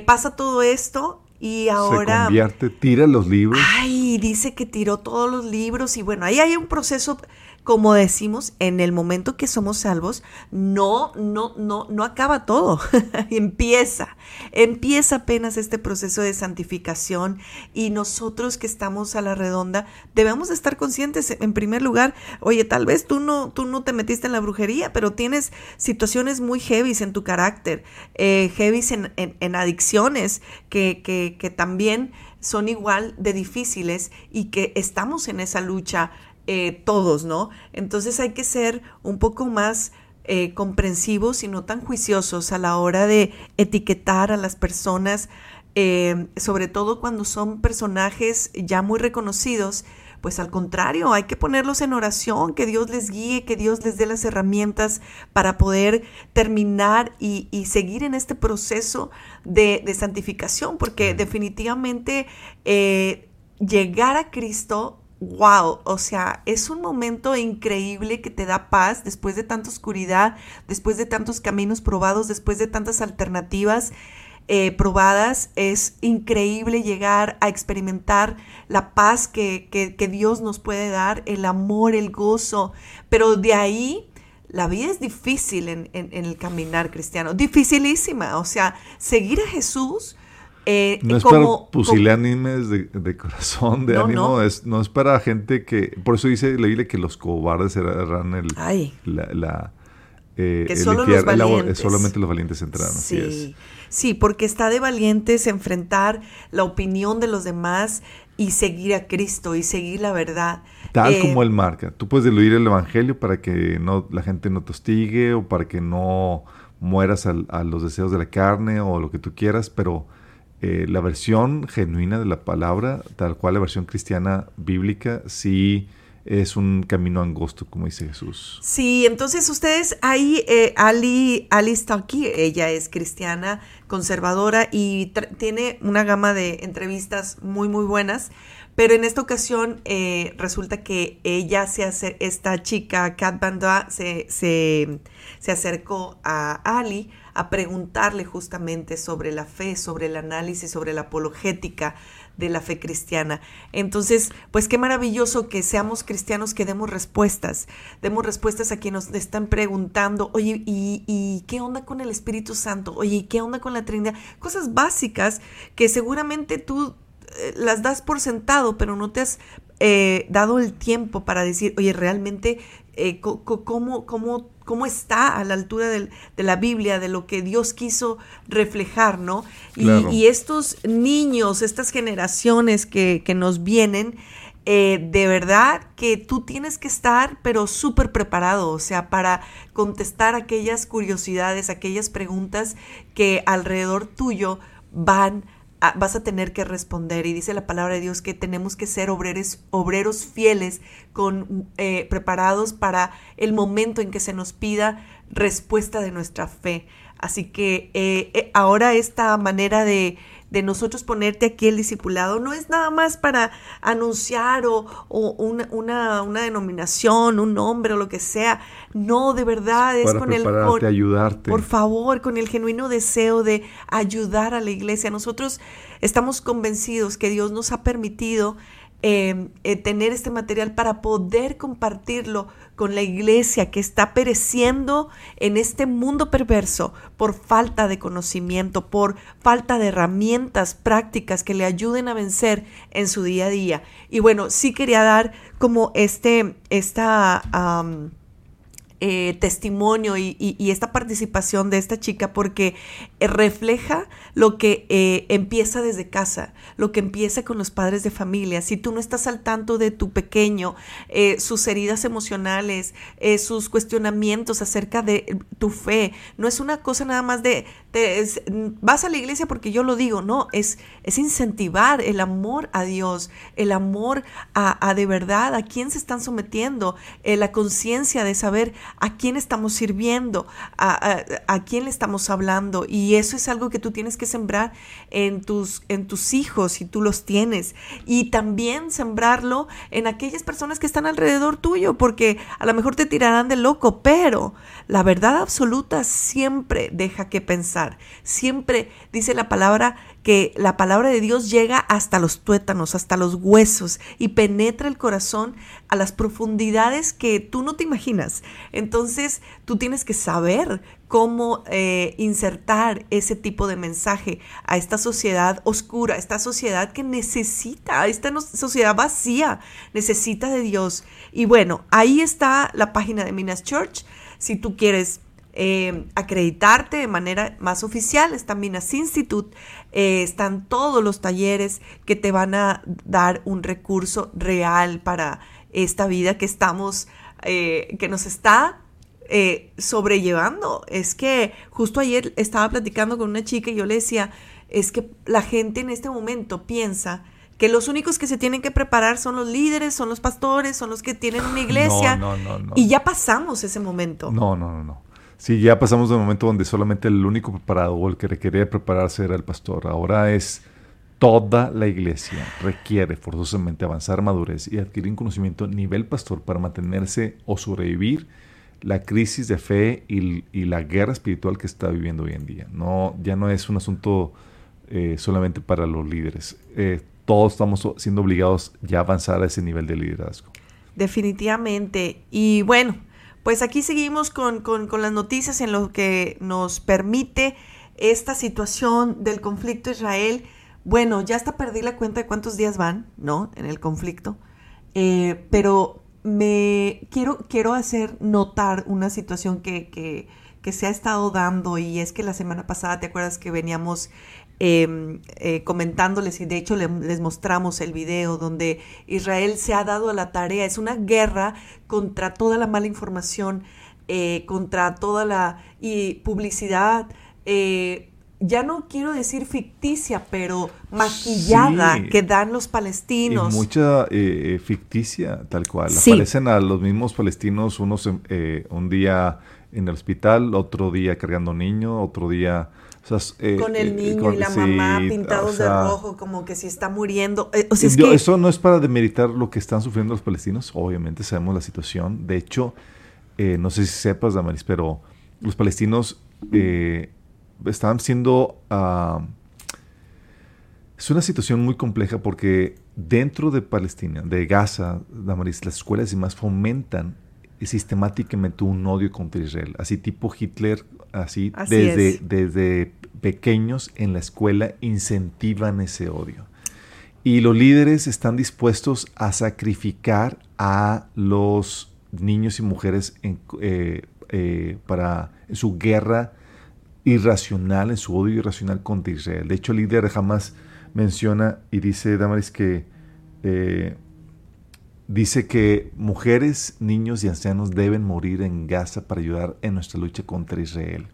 [SPEAKER 3] pasa todo esto y ahora...
[SPEAKER 2] Se convierte, tira los libros.
[SPEAKER 3] Ay, dice que tiró todos los libros y bueno, ahí hay un proceso como decimos, en el momento que somos salvos, no, no, no, no acaba todo. empieza, empieza apenas este proceso de santificación y nosotros que estamos a la redonda debemos estar conscientes, en primer lugar, oye, tal vez tú no, tú no te metiste en la brujería, pero tienes situaciones muy heavy en tu carácter, eh, en, en, adicciones que, que también son igual de difíciles y que estamos en esa lucha eh, todos, ¿no? Entonces hay que ser un poco más eh, comprensivos y no tan juiciosos a la hora de etiquetar a las personas, eh, sobre todo cuando son personajes ya muy reconocidos. Pues al contrario, hay que ponerlos en oración, que Dios les guíe, que Dios les dé las herramientas para poder terminar y, seguir en este proceso de, santificación, porque definitivamente llegar a Cristo wow, o sea, es un momento increíble que te da paz después de tanta oscuridad, después de tantos caminos probados, después de tantas alternativas. eh, probadas, es increíble llegar a experimentar la paz que, que, Dios nos puede dar, el amor, el gozo, pero de ahí la vida es difícil en, en, el caminar cristiano, dificilísima, o sea, seguir a Jesús.
[SPEAKER 2] Eh, no es para pusilánimes de, de, corazón, de ánimo, no. Es, no es para gente que, por eso dice la Biblia que los cobardes serán el, la,
[SPEAKER 3] eh, que solo los valientes.
[SPEAKER 2] solamente los valientes entrarán, sí.
[SPEAKER 3] Sí, porque está de valientes enfrentar la opinión de los demás y seguir a Cristo y seguir la verdad.
[SPEAKER 2] Tal eh, como él marca. Tú puedes diluir el evangelio para que no la gente no te hostigue o para que no mueras a, los deseos de la carne o lo que tú quieras, pero eh, la versión genuina de la palabra, tal cual la versión cristiana bíblica, sí es un camino angosto, como dice Jesús.
[SPEAKER 3] Sí, entonces ustedes ahí, eh, Ali, está aquí, ella es cristiana, conservadora y tiene una gama de entrevistas muy, muy buenas. Pero en esta ocasión eh, resulta que ella se hace, esta chica, Kat Banda, se, se, se acercó a Ali a preguntarle justamente sobre la fe, sobre el análisis, sobre la apologética de la fe cristiana. Entonces, pues qué maravilloso que seamos cristianos que demos respuestas, demos respuestas a quienes nos están preguntando, oye, ¿y, qué onda con el Espíritu Santo? Oye, ¿qué onda con la Trinidad? Cosas básicas que seguramente tú eh, las das por sentado, pero no te has eh, dado el tiempo para decir, oye, realmente, eh, ¿cómo, cómo cómo está a la altura de la Biblia, de lo que Dios quiso reflejar, ¿no? Y, estos niños, estas generaciones que, nos vienen, eh, de verdad que tú tienes que estar, pero súper preparado, o sea, para contestar aquellas curiosidades, aquellas preguntas que alrededor tuyo van a vas a tener que responder. Y dice la palabra de Dios que tenemos que ser obreros, obreros fieles, con, eh, preparados para el momento en que se nos pida respuesta de nuestra fe. Así que eh, eh, ahora esta manera de de nosotros ponerte aquí el discipulado no es nada más para anunciar o, una, una, denominación, un nombre o lo que sea. No, de verdad es, con el...
[SPEAKER 2] Por, ayudarte.
[SPEAKER 3] Por favor, con el genuino deseo de ayudar a la iglesia. Nosotros estamos convencidos que Dios nos ha permitido eh, eh, tener este material para poder compartirlo con la iglesia que está pereciendo en este mundo perverso por falta de conocimiento, por falta de herramientas prácticas que le ayuden a vencer en su día a día. Y bueno, sí quería dar como este, esta... Eh, testimonio y, esta participación de esta chica porque eh, refleja lo que eh, empieza desde casa, lo que empieza con los padres de familia. Si tú no estás al tanto de tu pequeño, sus heridas emocionales, sus cuestionamientos acerca de tu fe, no es una cosa nada más de vas a la iglesia porque yo lo digo, no, es, es incentivar el amor a Dios, el amor a, de verdad, a quién se están sometiendo, la conciencia de saber a quién estamos sirviendo, a, a, quién le estamos hablando. Y eso es algo que tú tienes que sembrar en tus, en tus hijos, si tú los tienes. Y también sembrarlo en aquellas personas que están alrededor tuyo, porque a lo mejor te tirarán de loco, pero la verdad absoluta siempre deja que pensar. Siempre dice la palabra que la palabra de Dios llega hasta los tuétanos, hasta los huesos y penetra el corazón a las profundidades que tú no te imaginas. Entonces tú tienes que saber cómo eh, insertar ese tipo de mensaje a esta sociedad oscura, esta sociedad que necesita, esta sociedad vacía, necesita de Dios. Y bueno, ahí está la página de Minas Church. Si tú quieres eh, acreditarte de manera más oficial. Está Minas Institute, eh, están todos los talleres que te van a dar un recurso real para esta vida que estamos, eh, que nos está sobrellevando. Es que justo ayer estaba platicando con una chica y yo le decía, es que la gente en este momento piensa que los únicos que se tienen que preparar son los líderes, son los pastores, son los que tienen una iglesia.
[SPEAKER 2] No, no, no,
[SPEAKER 3] y ya pasamos ese momento.
[SPEAKER 2] No, no, no, no. Sí, ya pasamos de un momento donde solamente el único preparado o el que requería prepararse era el pastor. Ahora es toda la iglesia requiere forzosamente avanzar madurez y adquirir un conocimiento nivel pastor para mantenerse o sobrevivir la crisis de fe y, y, la guerra espiritual que está viviendo hoy en día. No, ya no es un asunto eh, solamente para los líderes. Eh, todos estamos siendo obligados ya a avanzar a ese nivel de liderazgo.
[SPEAKER 3] Definitivamente. Y bueno, pues aquí seguimos con, con, las noticias en lo que nos permite esta situación del conflicto Israel. Bueno, ya hasta perdí la cuenta de cuántos días van, ¿no? En el conflicto. Eh, pero me quiero, quiero hacer notar una situación que, que, que, se ha estado dando y es que la semana pasada, ¿te acuerdas que veníamos em, eh, comentándoles y de hecho les mostramos el video donde Israel se ha dado a la tarea, es una guerra contra toda la mala información, eh, contra toda la y publicidad, eh, ya no quiero decir ficticia, pero maquillada que dan los palestinos.
[SPEAKER 2] Y mucha eh, ficticia, tal cual. Aparecen a los mismos palestinos unos eh, un día en el hospital, otro día cargando niño, otro día...
[SPEAKER 3] con el niño y la mamá pintados de rojo, como que si está muriendo. O
[SPEAKER 2] Eso no es para demeritar lo que están sufriendo los palestinos, obviamente sabemos la situación. De hecho, no sé si sepas, Damaris, pero los palestinos estaban siendo... Ah, es una situación muy compleja porque dentro de Palestina, de Gaza, Damaris, las escuelas y más fomentan sistemáticamente un odio contra Israel, así tipo Hitler, así, desde, desde pequeños en la escuela incentivan ese odio. Y los líderes están dispuestos a sacrificar a los niños y mujeres en, eh, eh, para su guerra irracional, en su odio irracional contra Israel. De hecho, el líder jamás menciona y dice, Damaris, que eh, dice que mujeres, niños y ancianos deben morir en Gaza para ayudar en nuestra lucha contra Israel.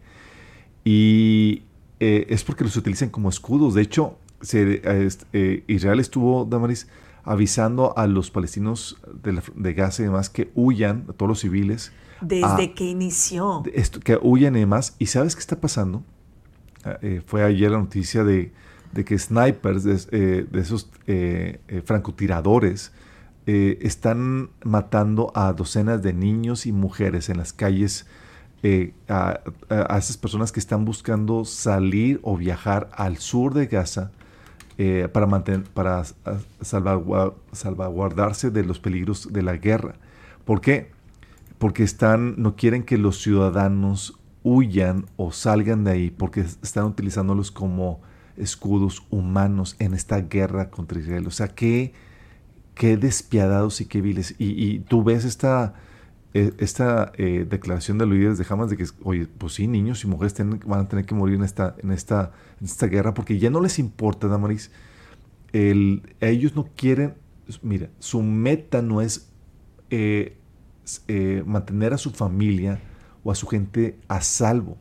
[SPEAKER 2] Y eh, es porque los utilizan como escudos. De hecho, eh, Israel estuvo, Damaris, avisando a los palestinos de, de Gaza y demás que huyan, a todos los civiles,
[SPEAKER 3] desde que inició.
[SPEAKER 2] Esto, que huyen y demás. ¿Y sabes qué está pasando? Ah, eh, fue ayer la noticia de, que snipers, de, eh, esos francotiradores, están matando a docenas de niños y mujeres en las calles. A, esas personas que están buscando salir o viajar al sur de Gaza para, mantener, para salvaguardarse de los peligros de la guerra. ¿Por qué? porque están, no quieren que los ciudadanos huyan o salgan de ahí, porque están utilizándolos como escudos humanos en esta guerra contra Israel. O sea, qué, qué despiadados y qué viles. Y, tú ves esta, esta eh, declaración de los líderes de Hamas de que, oye, pues sí, niños y mujeres van a tener que morir en esta, en esta, en esta guerra, porque ya no les importa, Damaris. El, ellos no quieren, mira, su meta no es eh, eh, mantener a su familia o a su gente a salvo.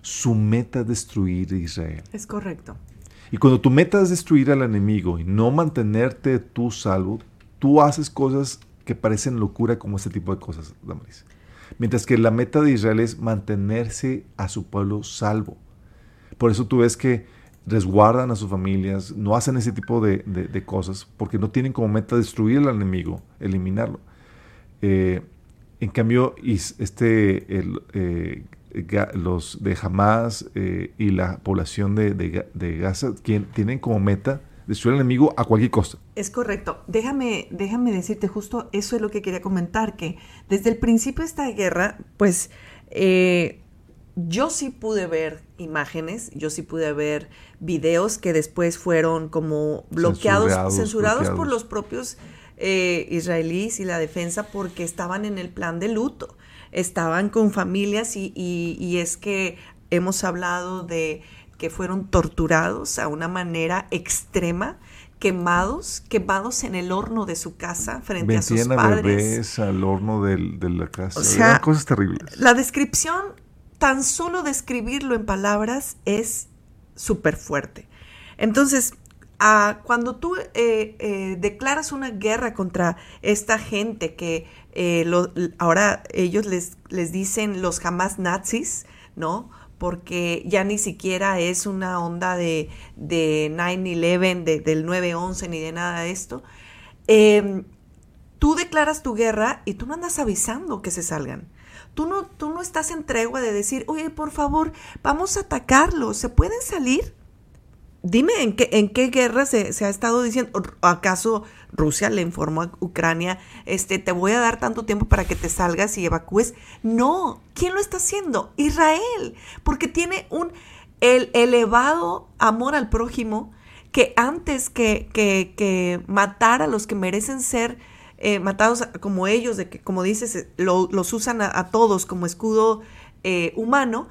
[SPEAKER 2] Su meta es destruir Israel.
[SPEAKER 3] Es correcto.
[SPEAKER 2] Y cuando tu meta es destruir al enemigo y no mantenerte tú salvo, tú haces cosas que parecen locura como este tipo de cosas, Damaris. Mientras que la meta de Israel es mantenerse a su pueblo salvo. Por eso tú ves que resguardan a sus familias, no hacen ese tipo de, de cosas, porque no tienen como meta destruir al enemigo, eliminarlo. Eh, en cambio, este, eh, los de Hamas eh, y la población de, Gaza tienen como meta destruir al enemigo a cualquier costa.
[SPEAKER 3] Es correcto. Déjame, déjame decirte justo eso es lo que quería comentar, que desde el principio de esta guerra, pues yo sí pude ver imágenes, yo sí pude ver videos que después fueron como bloqueados, censurados. por los propios eh, israelíes y la defensa porque estaban en el plan de luto, estaban con familias y, y, es que hemos hablado de que fueron torturados a una manera extrema, quemados, quemados en el horno de su casa frente a sus padres.
[SPEAKER 2] bebés al horno de la casa. O sea, cosas terribles.
[SPEAKER 3] La descripción, tan solo describirlo en palabras es súper fuerte. Entonces, cuando tú eh, eh, declaras una guerra contra esta gente que eh, ahora ellos les, les dicen los jamás nazis, ¿no? Porque ya ni siquiera es una onda de, de 9-11, de, del 9-11 ni de nada de esto. Em, tú declaras tu guerra y tú no andas avisando que se salgan. tú no, tú no estás en tregua de decir, oye, por favor, vamos a atacarlos, ¿se pueden salir? Dime en qué, en qué guerra se, se ha estado diciendo. ¿Acaso Rusia le informó a Ucrania, este, te voy a dar tanto tiempo para que te salgas y evacúes? No, ¿quién lo está haciendo? Israel, porque tiene un el elevado amor al prójimo que antes que, que, que matar a los que merecen ser eh, matados como ellos, de que, como dices, eh, los usan a, todos como escudo eh, humano,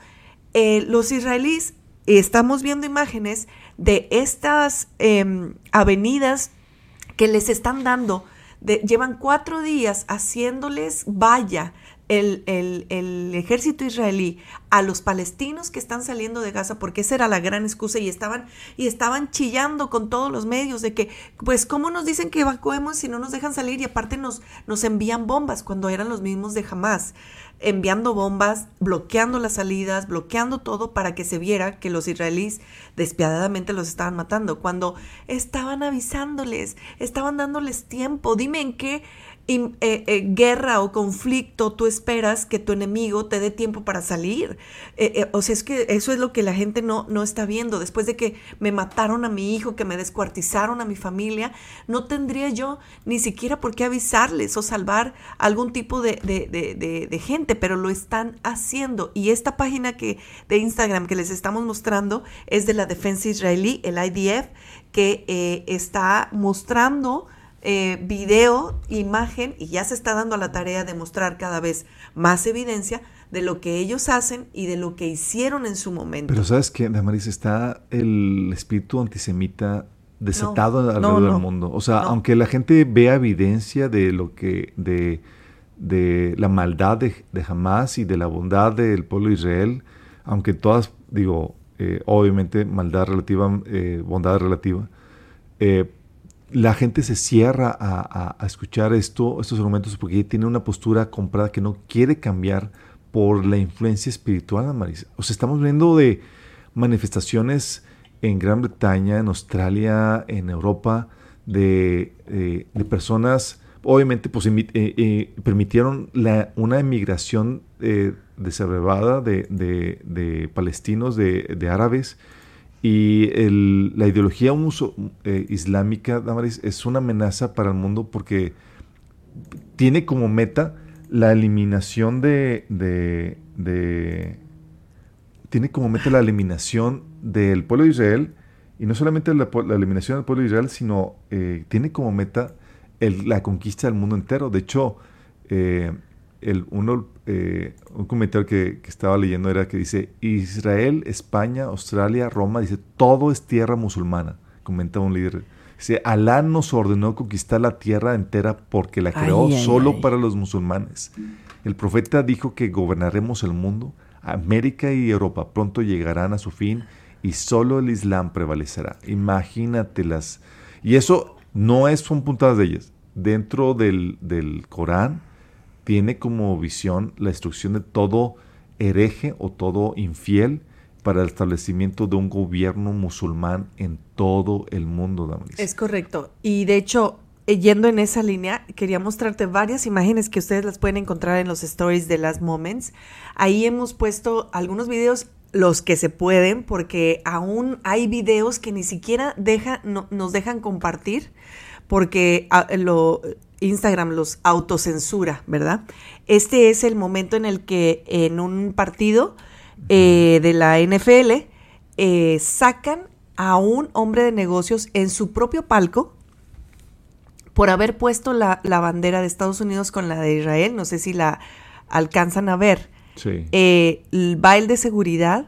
[SPEAKER 3] los israelíes, estamos viendo imágenes de estas em, avenidas que les están dando, llevan cuatro días haciéndoles valla el, ejército israelí a los palestinos que están saliendo de Gaza, porque esa era la gran excusa y estaban, y estaban chillando con todos los medios de que, pues, ¿cómo nos dicen que evacuemos si no nos dejan salir? Y aparte nos, nos envían bombas cuando eran los mismos de Hamas, enviando bombas, bloqueando las salidas, bloqueando todo para que se viera que los israelíes despiadadamente los estaban matando, cuando estaban avisándoles, estaban dándoles tiempo. Dime en qué eh, eh, guerra o conflicto tú esperas que tu enemigo te dé tiempo para salir. Eh, o sea, es que eso es lo que la gente no, no está viendo. Después de que me mataron a mi hijo, que me descuartizaron a mi familia, no tendría yo ni siquiera por qué avisarles o salvar algún tipo de, de gente, pero lo están haciendo. Y esta página que, de Instagram que les estamos mostrando es de la defensa israelí, el IDF, que está mostrando eh, video, imagen, y ya se está dando a la tarea de mostrar cada vez más evidencia de lo que ellos hacen y de lo que hicieron en su momento.
[SPEAKER 2] Pero sabes que, Damaris, está el espíritu antisemita desatado alrededor del mundo. O sea, aunque la gente vea evidencia de lo que, de, de la maldad de, de Hamas y de la bondad del pueblo de Israel, aunque todas, digo, eh, obviamente maldad relativa, eh, bondad relativa, eh, la gente se cierra a, escuchar esto, estos argumentos porque tiene una postura comprada que no quiere cambiar por la influencia espiritual, Marisa. O sea, estamos viendo de manifestaciones en Gran Bretaña, en Australia, en Europa, de, eh, personas, obviamente, pues eh, eh, permitieron una emigración desabrevada de, de, palestinos, de árabes, y la ideología uso, eh, islámica, Damaris, es una amenaza para el mundo porque tiene como meta la eliminación de, tiene como meta la eliminación del pueblo de Israel y no solamente la, eliminación del pueblo de Israel, sino eh, tiene como meta la conquista del mundo entero. De hecho, eh, el, uno, eh, un comentario que, estaba leyendo era que dice, Israel, España, Australia, Roma, dice, todo es tierra musulmana, comenta un líder. Dice, Alá nos ordenó conquistar la tierra entera porque la creó solo para los musulmanes. El profeta dijo que gobernaremos el mundo, América y Europa pronto llegarán a su fin y solo el Islam prevalecerá. Imagínatelas. Y eso no es, son puntadas de ellas. Dentro del, del Corán, tiene como visión la destrucción de todo hereje o todo infiel para el establecimiento de un gobierno musulmán en todo el mundo, Damaris.
[SPEAKER 3] Es correcto. Y de hecho, eh, yendo en esa línea, quería mostrarte varias imágenes que ustedes las pueden encontrar en los stories de las Moments. Ahí hemos puesto algunos videos, los que se pueden, porque aún hay videos que ni siquiera nos dejan compartir, porque ah, lo Instagram los autocensura, ¿verdad? Este es el momento en el que en un partido eh, de la NFL eh, sacan a un hombre de negocios en su propio palco por haber puesto la, bandera de Estados Unidos con la de Israel. No sé si la alcanzan a ver. Sí. Eh, va el de seguridad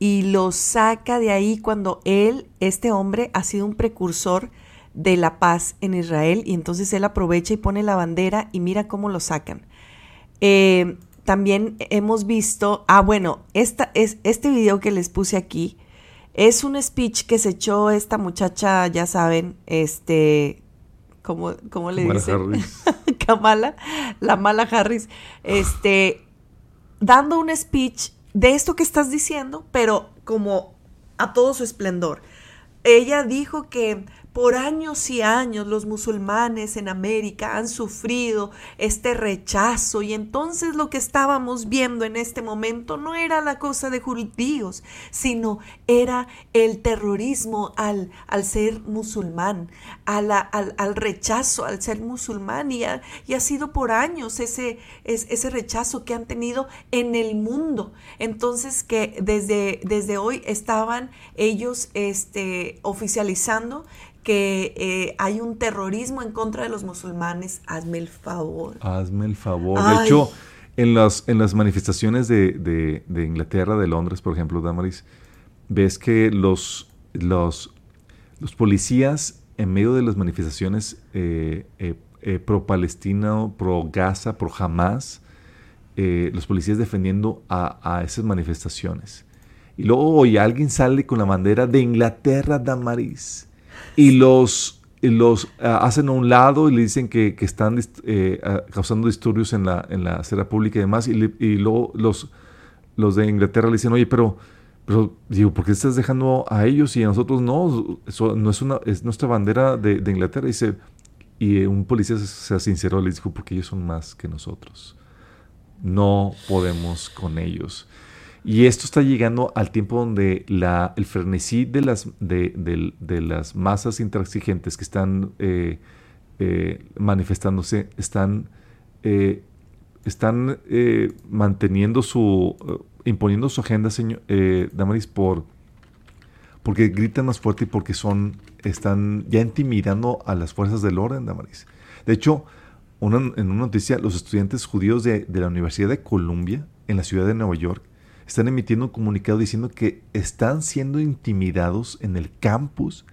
[SPEAKER 3] y lo saca de ahí cuando él, este hombre, ha sido un precursor de la paz en Israel y entonces él aprovecha y pone la bandera y mira cómo lo sacan. Eh, también hemos visto, ah bueno, esta, es, este video que les puse aquí es un speech que se echó esta muchacha, ya saben, este, ¿cómo, cómo le dicen? Kamala, la mala Harris, este, dando un speech de esto que estás diciendo, pero como a todo su esplendor. Ella dijo que por años y años los musulmanes en América han sufrido este rechazo y entonces lo que estábamos viendo en este momento no era la cosa de judíos, sino era el terrorismo al, al ser musulmán, al, al, rechazo al ser musulmán y ha, y ha sido por años ese, ese rechazo que han tenido en el mundo. Entonces que desde, desde hoy estaban ellos este, oficializando que eh, hay un terrorismo en contra de los musulmanes, hazme el favor.
[SPEAKER 2] Hazme el favor. De hecho, en las, en las manifestaciones de, Inglaterra, de Londres, por ejemplo, Damaris, ves que los, los, los policías en medio de las manifestaciones eh, eh, pro Palestina, pro Gaza, pro Hamas, los policías defendiendo a, a, esas manifestaciones. Y luego hoy alguien sale con la bandera de Inglaterra, Damaris y los, los ah, hacen a un lado y le dicen que, están eh, ah, causando disturbios en la, en la acera pública y demás, y, luego los, los de Inglaterra le dicen, oye, pero, pero digo, ¿por qué estás dejando a ellos y a nosotros no? Eso no es, una, es nuestra bandera de, de Inglaterra. Y, y un policía se sinceró, le dijo, porque ellos son más que nosotros. No podemos con ellos. Y esto está llegando al tiempo donde la, el frenesí de las, de, las masas intransigentes que están eh, eh, manifestándose están, eh, están manteniendo su, imponiendo su agenda, señor Damaris, por, porque gritan más fuerte y porque son, están ya intimidando a las fuerzas del orden, Damaris. De hecho, en una noticia, los estudiantes judíos de, de la Universidad de Columbia, en la ciudad de Nueva York, están emitiendo un comunicado diciendo que están siendo intimidados en el campus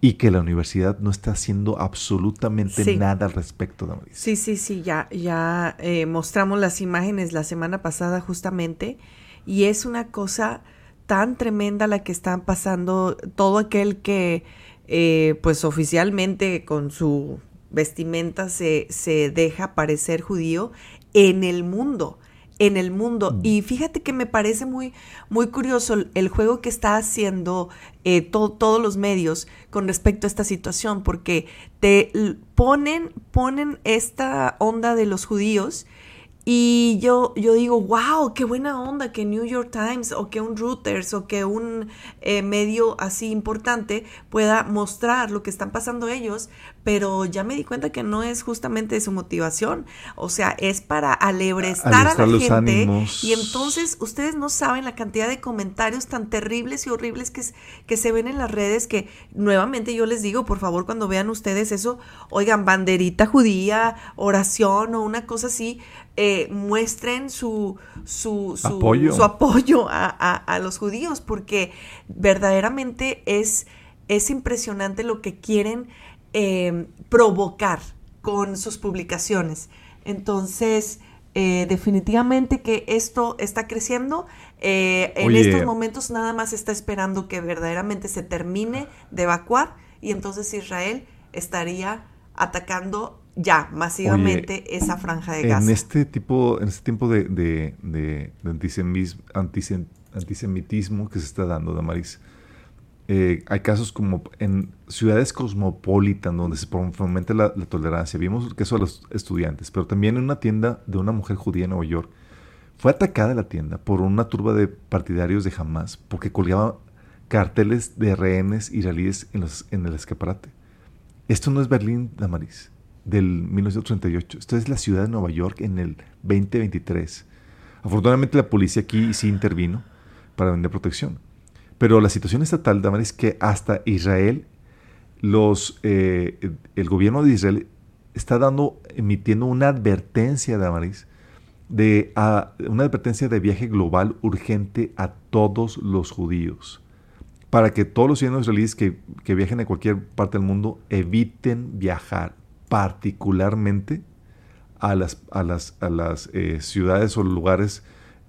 [SPEAKER 2] y que la universidad no está haciendo absolutamente nada al respecto.
[SPEAKER 3] Sí, sí, sí, ya, ya eh, mostramos las imágenes la semana pasada justamente y es una cosa tan tremenda la que están pasando todo aquel que eh, pues oficialmente con su vestimenta se, se deja parecer judío en el mundo en el mundo. Mm. Y fíjate que me parece muy, muy curioso el juego que está haciendo eh, todos los medios con respecto a esta situación, porque te ponen, ponen esta onda de los judíos y yo, yo digo, wow, qué buena onda que New York Times o que un Reuters o que un eh, medio así importante pueda mostrar lo que están pasando ellos, pero ya me di cuenta que no es justamente su motivación, o sea, es para alebrestar a, la gente. Y entonces ustedes no saben la cantidad de comentarios tan terribles y horribles que, que se ven en las redes que nuevamente yo les digo, por favor, cuando vean ustedes eso, oigan, banderita judía, oración o una cosa así, eh, muestren su, su, apoyo, a, los judíos, porque verdaderamente es, es impresionante lo que quieren em, provocar con sus publicaciones. Entonces, eh, definitivamente que esto está creciendo. Eh, en estos momentos nada más está esperando que verdaderamente se termine de evacuar y entonces Israel estaría atacando ya masivamente esa franja de gas.
[SPEAKER 2] En este tipo, en este tiempo de, de, antisemitismo que se está dando, Damaris, eh, hay casos como en ciudades cosmopolitan donde se fomenta la, tolerancia. Vimos el caso de los estudiantes, pero también en una tienda de una mujer judía en Nueva York. Fue atacada la tienda por una turba de partidarios de Hamas porque colgaban carteles de rehenes israelíes en, los, en el escaparate. Esto no es Berlín, Damaris del 1938. Esto es la ciudad de Nueva York en el 2023. Afortunadamente la policía aquí sí intervino para vender protección. Pero la situación estatal, Damaris, es que hasta Israel, los, eh, el gobierno de Israel está dando, emitiendo una advertencia, Damaris, de una advertencia de viaje global urgente a todos los judíos, para que todos los ciudadanos israelíes que, que viajen a cualquier parte del mundo eviten viajar particularmente a las, a las, a las eh, ciudades o lugares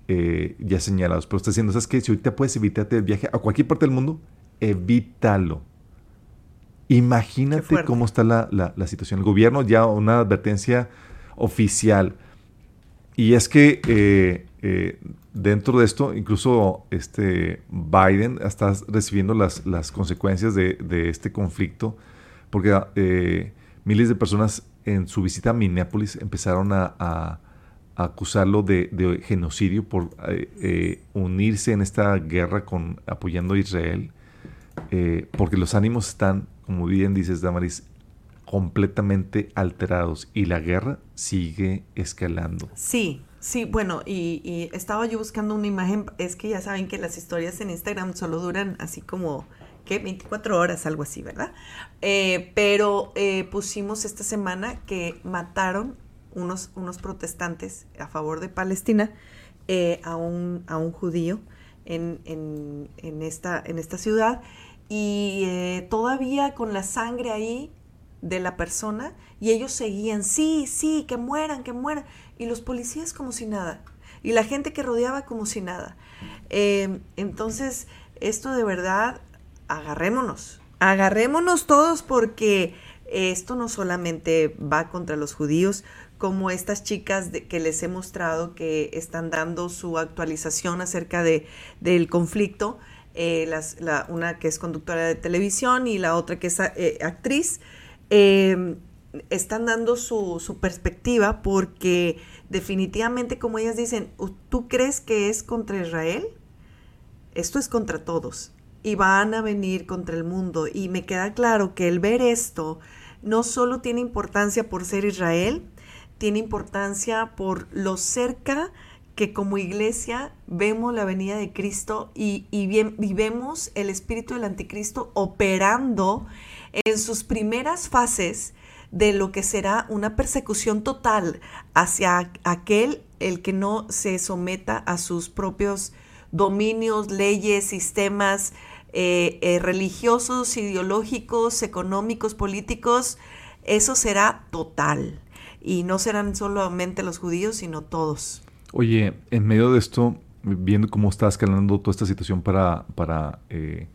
[SPEAKER 2] eh, ya señalados. Pero está diciendo, ¿sabes qué? Si ahorita puedes evitarte el viaje a cualquier parte del mundo, evítalo. Imagínate cómo está la, la, situación. El gobierno ya una advertencia oficial. Y es que eh, dentro de esto, incluso este Biden está recibiendo las, las consecuencias de, de este conflicto porque eh, miles de personas en su visita a Minneapolis empezaron a, acusarlo de, genocidio por eh, eh, unirse en esta guerra con apoyando a Israel, eh, porque los ánimos están, como bien dices, Damaris, completamente alterados y la guerra sigue escalando.
[SPEAKER 3] Sí, sí, bueno, y estaba yo buscando una imagen, es que ya saben que las historias en Instagram solo duran así como, ¿qué? 24 horas, algo así, ¿verdad? Eh, pero eh, pusimos esta semana que mataron unos, unos protestantes a favor de Palestina eh, a, un, a un judío en, en- en esta, en esta ciudad y todavía con la sangre ahí de la persona y ellos seguían, sí, sí, que mueran, que mueran. Y los policías como si nada. Y la gente que rodeaba como si nada. Entonces, esto de verdad, agarrémonos. Agarrémonos todos porque esto no solamente va contra los judíos, como estas chicas que les he mostrado que están dando su actualización acerca de, del conflicto, eh, una que es conductora de televisión y la otra que es eh, actriz, eh, están dando su, su perspectiva porque definitivamente, como ellas dicen, ¿tú crees que es contra Israel? Esto es contra todos y van a venir contra el mundo. Y me queda claro que el ver esto no solo tiene importancia por ser Israel, tiene importancia por lo cerca que como iglesia vemos la venida de Cristo y, y bien- y el espíritu del anticristo operando en sus primeras fases de lo que será una persecución total hacia aquel el que no se someta a sus propios dominios, leyes, sistemas eh, eh, religiosos, ideológicos, económicos, políticos. Eso será total. Y no serán solamente los judíos, sino todos.
[SPEAKER 2] Oye, en medio de esto, viendo cómo está escalando toda esta situación para, para eh,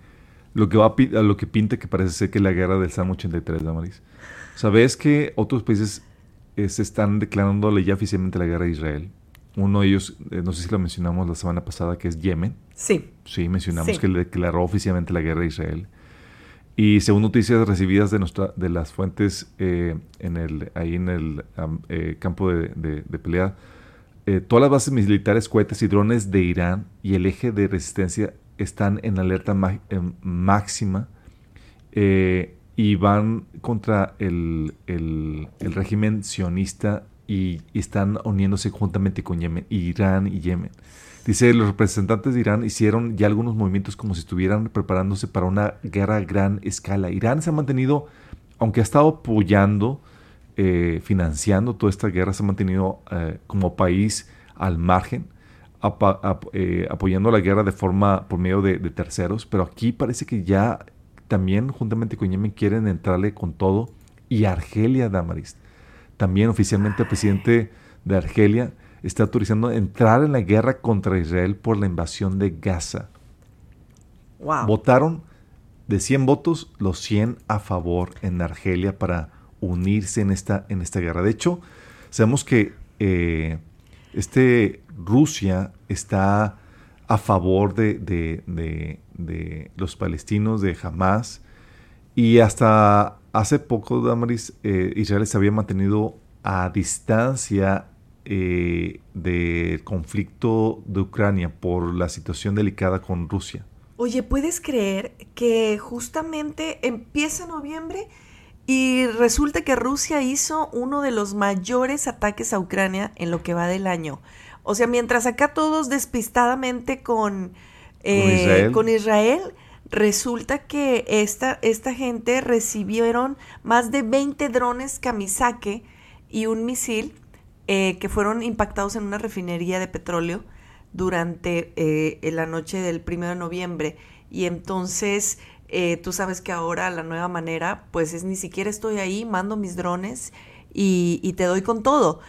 [SPEAKER 2] lo, que va a, lo que pinta que parece ser que la guerra del Salmo 83, Damaris. ¿Sabes que otros países eh, se están declarándole ya oficialmente la guerra a Israel? Uno de ellos, eh, no sé si lo mencionamos la semana pasada, que es Yemen.
[SPEAKER 3] Sí.
[SPEAKER 2] Sí, mencionamos
[SPEAKER 3] Sí.
[SPEAKER 2] que le declaró oficialmente la guerra a Israel. Y según noticias recibidas de, nuestra, de las fuentes eh, en el, ahí en el eh, campo de, de- de pelea, eh, todas las bases militares, cohetes y drones de Irán y el eje de resistencia están en alerta ma- máxima y van contra el, el- el régimen sionista y, están uniéndose juntamente con Yemen, Irán y Yemen. Dice, los representantes de Irán hicieron ya algunos movimientos como si estuvieran preparándose para una guerra a gran escala. Irán se ha mantenido, aunque ha estado apoyando, eh, financiando toda esta guerra, se ha mantenido eh, como país al margen, eh, apoyando la guerra de forma por medio de, de terceros, pero aquí parece que ya también juntamente con Yemen quieren entrarle con todo y Argelia, Damaris. También oficialmente el presidente de Argelia está autorizando entrar en la guerra contra Israel por la invasión de Gaza.
[SPEAKER 3] Wow.
[SPEAKER 2] Votaron de 100 votos, los 100 a favor en Argelia para unirse en esta, en esta guerra. De hecho, sabemos que eh, este, Rusia está a favor de, de- de- de los palestinos, de Hamas, y hasta hace poco, Damaris, eh, Israel se había mantenido a distancia eh, del conflicto de Ucrania por la situación delicada con Rusia.
[SPEAKER 3] Oye, ¿puedes creer que justamente empieza noviembre y resulta que Rusia hizo uno de los mayores ataques a Ucrania en lo que va del año? O sea, mientras acá todos despistadamente con, eh,
[SPEAKER 2] Israel.
[SPEAKER 3] con Israel, resulta que esta, esta gente recibieron más de 20 drones Kamisake y un misil eh, que fueron impactados en una refinería de petróleo durante eh, la noche del primero de noviembre. Y entonces, eh, tú sabes que ahora la nueva manera, pues es ni siquiera estoy ahí, mando mis drones y, y te doy con todo.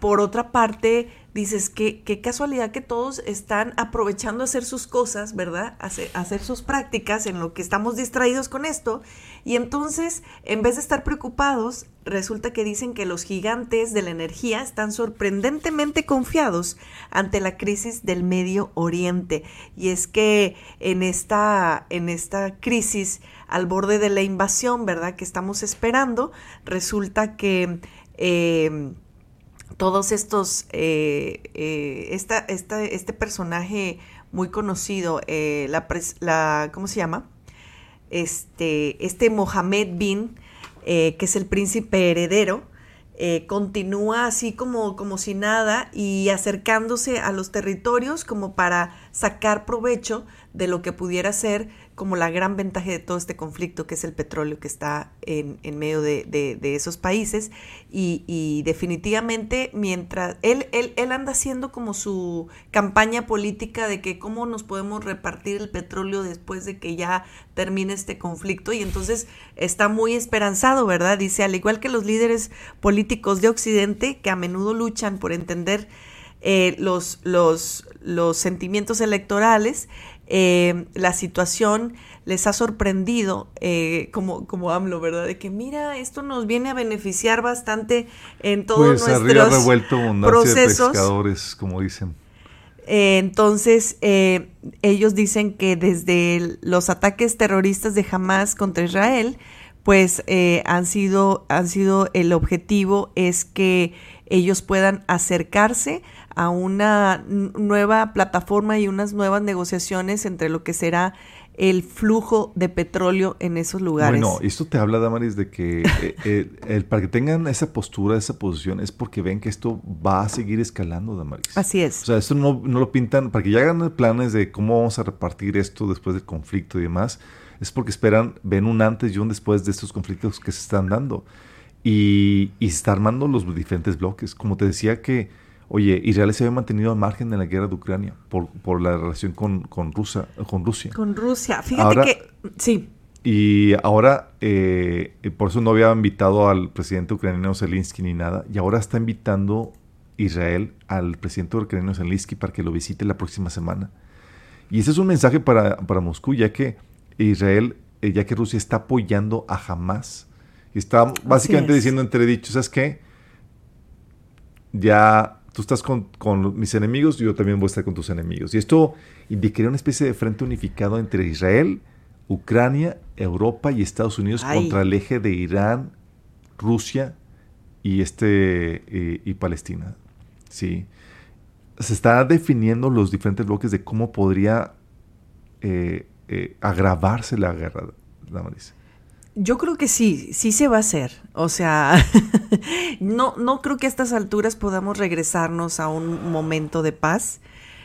[SPEAKER 3] Por otra parte, dices que qué casualidad que todos están aprovechando hacer sus cosas, ¿verdad? Hacer, hacer sus prácticas en lo que estamos distraídos con esto. Y entonces, en vez de estar preocupados, resulta que dicen que los gigantes de la energía están sorprendentemente confiados ante la crisis del Medio Oriente. Y es que en esta, en esta crisis al borde de la invasión, ¿verdad? Que estamos esperando, resulta que... Eh, todos estos, eh, eh, este personaje muy conocido, eh, la, la, ¿cómo se llama? Este, este Mohammed bin, que es el príncipe heredero, continúa así como, como si nada y acercándose a los territorios como para sacar provecho de lo que pudiera ser como la gran ventaja de todo este conflicto, que es el petróleo que está en, medio de, esos países. Y, definitivamente, mientras él, él, él, anda haciendo como su campaña política de que cómo nos podemos repartir el petróleo después de que ya termine este conflicto. Y entonces está muy esperanzado, ¿verdad? Dice, al igual que los líderes políticos de Occidente, que a menudo luchan por entender eh, los, los, los sentimientos electorales, eh, la situación les ha sorprendido, eh, como, como AMLO, ¿verdad? De que mira, esto nos viene a beneficiar bastante en todos pues, nuestros revuelto procesos.
[SPEAKER 2] De pescadores, como dicen.
[SPEAKER 3] Eh, entonces, ellos dicen que desde los ataques terroristas de Hamas contra Israel, pues han, sido, han sido el objetivo es que ellos puedan acercarse a una nueva plataforma y unas nuevas negociaciones entre lo que será el flujo de petróleo en esos lugares.
[SPEAKER 2] Bueno, esto te habla, Damaris, de que eh, eh, el, para que tengan esa postura, esa posición, es porque ven que esto va a seguir escalando, Damaris.
[SPEAKER 3] Así es.
[SPEAKER 2] O sea, esto no, no lo pintan, para que ya hagan planes de cómo vamos a repartir esto después del conflicto y demás, es porque esperan, ven un antes y un después de estos conflictos que se están dando. Y, y se está armando los diferentes bloques. Como te decía que Oye, Israel se había mantenido al margen de la guerra de Ucrania por, por la relación con, con, Rusia, con Rusia.
[SPEAKER 3] Con Rusia. Fíjate que. Sí.
[SPEAKER 2] Y ahora, eh, por eso no había invitado al presidente ucraniano Zelensky ni nada. Y ahora está invitando Israel al presidente ucraniano Zelensky para que lo visite la próxima semana. Y ese es un mensaje para, para Moscú, ya que Israel, eh, ya que Rusia está apoyando a Hamas. Y está básicamente diciendo entre dichos, ¿sabes qué? Ya tú estás con, mis enemigos, yo también voy a estar con tus enemigos. Y esto indicaría una especie de frente unificado entre Israel, Ucrania, Europa y Estados Unidos contra el eje de Irán, Rusia y, este, eh, y Palestina. Sí. Se está definiendo los diferentes bloques de cómo podría eh, eh, agravarse la guerra, Damaris.
[SPEAKER 3] Yo creo que sí, sí se va a hacer. O sea, no, no creo que a estas alturas podamos regresarnos a un momento de paz.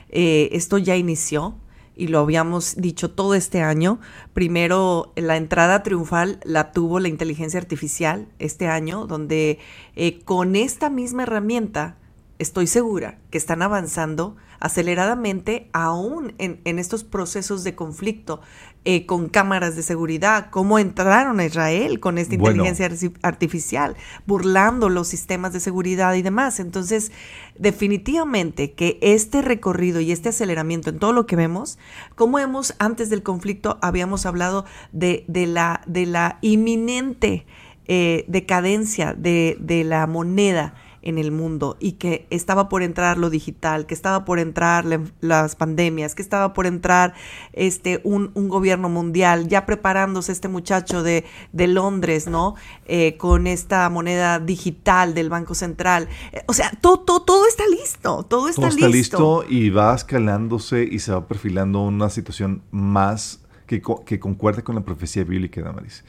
[SPEAKER 3] Eh, esto ya inició y lo habíamos dicho todo este año. Primero, la entrada triunfal la tuvo la inteligencia artificial este año, donde eh, con esta misma herramienta estoy segura que están avanzando aceleradamente aún en, estos procesos de conflicto eh, con cámaras de seguridad, cómo entraron a Israel con esta inteligencia artificial, burlando los sistemas de seguridad y demás. Entonces, definitivamente que este recorrido y este aceleramiento en todo lo que vemos, como hemos antes del conflicto habíamos hablado de, la, de la inminente eh, decadencia de, de la moneda, en el mundo y que estaba por entrar lo digital, que estaba por entrar las pandemias, que estaba por entrar este un, gobierno mundial, ya preparándose este muchacho de, de Londres, ¿no? Eh, con esta moneda digital del Banco Central. Eh, o sea, todo, todo, está listo, todo está, todo está listo.
[SPEAKER 2] y va escalándose y se va perfilando una situación más que, que concuerde con la profecía bíblica, Damaris.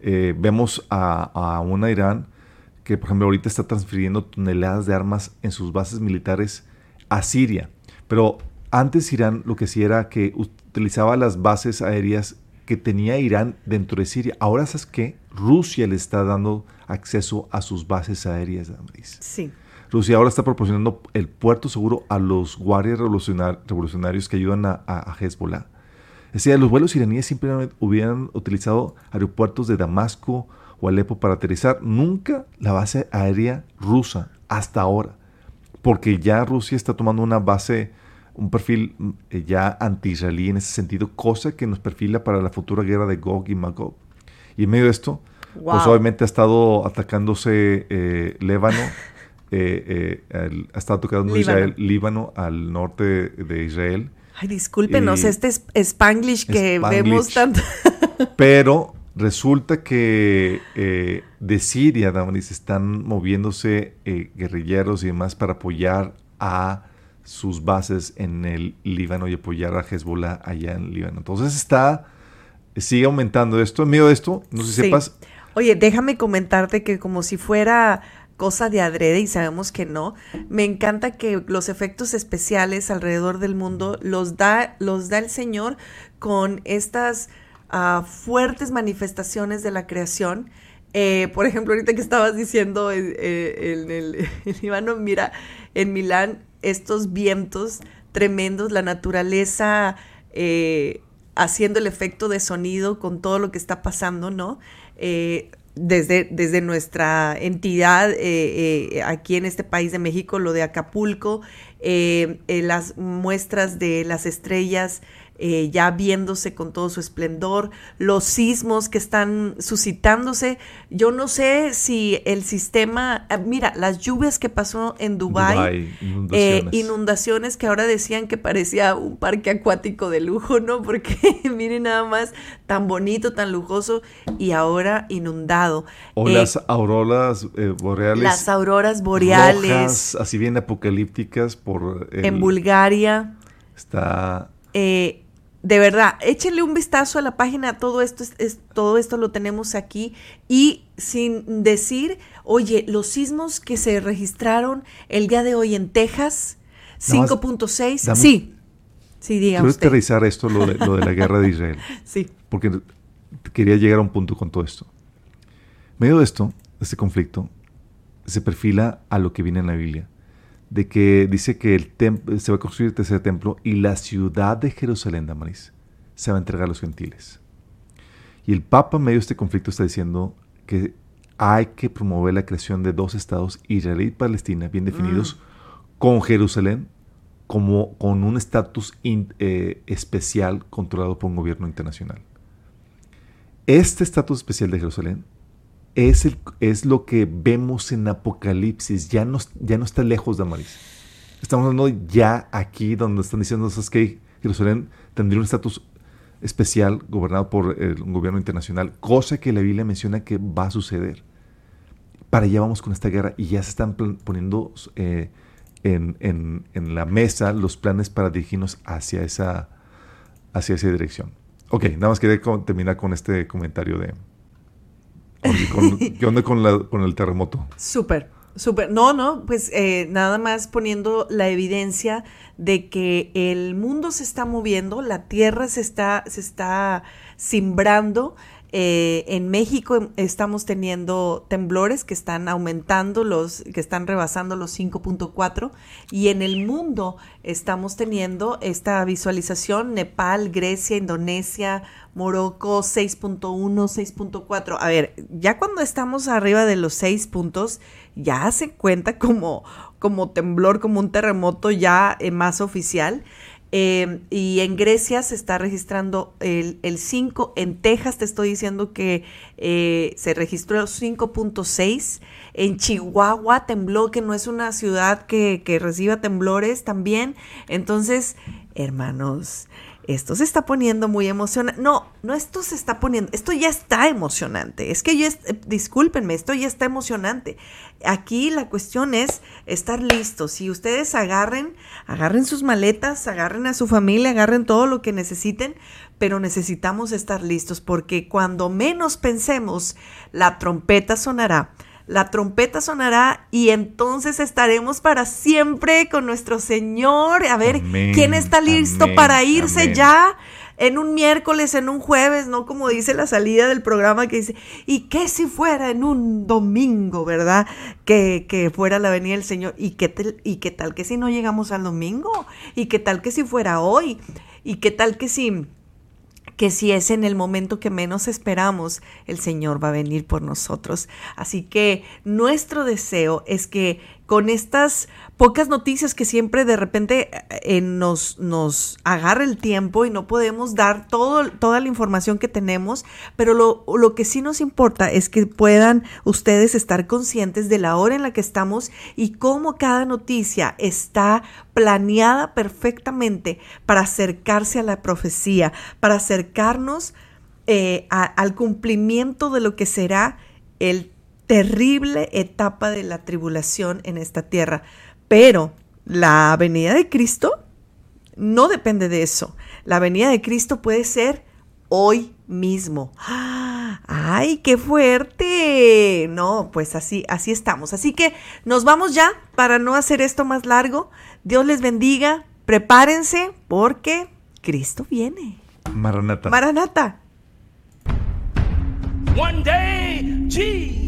[SPEAKER 2] Eh, vemos a, a una Irán que por ejemplo ahorita está transfiriendo toneladas de armas en sus bases militares a Siria. Pero antes Irán lo que hacía era que utilizaba las bases aéreas que tenía Irán dentro de Siria. Ahora sabes que Rusia le está dando acceso a sus bases aéreas.
[SPEAKER 3] Sí.
[SPEAKER 2] Rusia ahora está proporcionando el puerto seguro a los guardias revolucionarios que ayudan a, a, Hezbollah. Es decir, los vuelos iraníes simplemente hubieran utilizado aeropuertos de Damasco, o Alepo para aterrizar. Nunca la base aérea rusa, hasta ahora. porque ya Rusia está tomando una base, un perfil mm, eh, ya anti-israelí en ese sentido, cosa que nos perfila para la futura guerra de Gog y Magog. Y en medio de esto, pues obviamente ha estado atacándose eh, Líbano, eh, eh, ha estado atacando Israel, Líbano al norte de Israel.
[SPEAKER 3] Ay, discúlpenos, este es Spanglish que vemos tanto.
[SPEAKER 2] pero resulta que eh, de Siria, Damaris, están moviéndose eh, guerrilleros y demás para apoyar a sus bases en el Líbano y apoyar a Hezbollah allá en Líbano. Entonces está, sigue aumentando esto. En medio de esto, no sé si sepas.
[SPEAKER 3] Oye, déjame comentarte que como si fuera cosa de adrede y sabemos que no. Me encanta que los efectos especiales alrededor del mundo los da, los da el Señor con estas uh, fuertes manifestaciones de la creación. Eh, por ejemplo, ahorita que estabas diciendo eh, eh, en, el, en mira, en Milán estos vientos tremendos, la naturaleza haciendo el efecto de sonido con todo lo que está pasando, ¿no? desde, desde, nuestra entidad aquí en este país de México, lo de Acapulco, las muestras de las estrellas eh, ya viéndose con todo su esplendor, los sismos que están suscitándose. Yo no sé si el sistema, ah, mira, las lluvias que pasó en Dubái, eh, inundaciones. que ahora decían que parecía un parque acuático de lujo, ¿no? Porque miren nada más, tan bonito, tan lujoso y ahora inundado.
[SPEAKER 2] O las eh, auroras boreales.
[SPEAKER 3] Las auroras boreales.
[SPEAKER 2] así bien apocalípticas por...
[SPEAKER 3] en Bulgaria.
[SPEAKER 2] Está
[SPEAKER 3] de verdad, échenle un vistazo a la página, todo esto, es, todo esto lo tenemos aquí y sin decir, oye, los sismos que se registraron el día de hoy en Texas, 5.6, sí, sí, diga
[SPEAKER 2] Quiero aterrizar esto, lo de, lo de la guerra de Israel.
[SPEAKER 3] sí.
[SPEAKER 2] Porque quería llegar a un punto con todo esto. En medio de esto, de este conflicto, se perfila a lo que viene en la Biblia de que dice que el se va a construir el tercer templo y la ciudad de Jerusalén, Damaris, se va a entregar a los gentiles. Y el Papa en medio de este conflicto está diciendo que hay que promover la creación de dos estados, Israel y Palestina, bien definidos, mm. con Jerusalén como con un estatus eh, especial controlado por un gobierno internacional. Este estatus especial de Jerusalén es, el, es lo que vemos en Apocalipsis, ya no, ya no está lejos de Amaris. Estamos hablando ya aquí donde están diciendo que Jerusalén tendría un estatus especial gobernado por un gobierno internacional, cosa que la Biblia menciona que va a suceder. Para allá vamos con esta guerra y ya se están poniendo eh, en, en, la mesa los planes para dirigirnos hacia esa, hacia esa dirección. Ok, nada más quería terminar con este comentario de, ¿Qué onda con, el terremoto?
[SPEAKER 3] Súper, súper. No, no, pues eh, nada más poniendo la evidencia de que el mundo se está moviendo, la tierra se está, se está simbrando. Eh, en México estamos teniendo temblores que están aumentando, los que están rebasando los 5.4 y en el mundo estamos teniendo esta visualización, Nepal, Grecia, Indonesia, Morocco 6.1, 6.4. A ver, ya cuando estamos arriba de los 6 puntos, ya se cuenta como, como temblor, como un terremoto ya eh, más oficial. Em, y en Grecia se está registrando el, 5. En Texas te estoy diciendo que eh, se registró 5.6. En Chihuahua tembló, que no es una ciudad que, que reciba temblores también. Entonces, hermanos, esto se está poniendo muy emocionante. No, no, esto se está poniendo, esto ya está emocionante. Es que yo, eh, discúlpenme, esto ya está emocionante. Aquí la cuestión es estar listos. Si ustedes agarren, agarren sus maletas, agarren a su familia, agarren todo lo que necesiten, pero necesitamos estar listos porque cuando menos pensemos, la trompeta sonará la trompeta sonará y entonces estaremos para siempre con nuestro Señor. A ver, ¿quién está listo para irse ya? En un miércoles, en un jueves, ¿no? Como dice la salida del programa que dice, ¿y qué si fuera en un domingo, verdad? Que, que fuera la venida del Señor. ¿Y qué, ¿Y qué tal que si no llegamos al domingo? ¿Y qué tal que si fuera hoy? ¿Y qué tal que si que si es en el momento que menos esperamos, el Señor va a venir por nosotros. Así que nuestro deseo es que con estas pocas noticias que siempre de repente eh, nos, nos agarra el tiempo y no podemos dar todo, toda la información que tenemos, pero lo, lo que sí nos importa es que puedan ustedes estar conscientes de la hora en la que estamos y cómo cada noticia está planeada perfectamente para acercarse a la profecía, para acercarnos eh, al cumplimiento de lo que será el terrible etapa de la tribulación en esta tierra. Pero la venida de Cristo no depende de eso. La venida de Cristo puede ser hoy mismo. ¡Ay, qué fuerte! No, pues así, así estamos. Así que nos vamos ya para no hacer esto más largo. Dios les bendiga. Prepárense porque Cristo viene.
[SPEAKER 2] Maranata.
[SPEAKER 3] Maranata.
[SPEAKER 4] One day, Jesus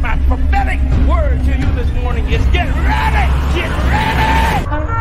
[SPEAKER 4] my prophetic word to you this morning is get ready! Get ready!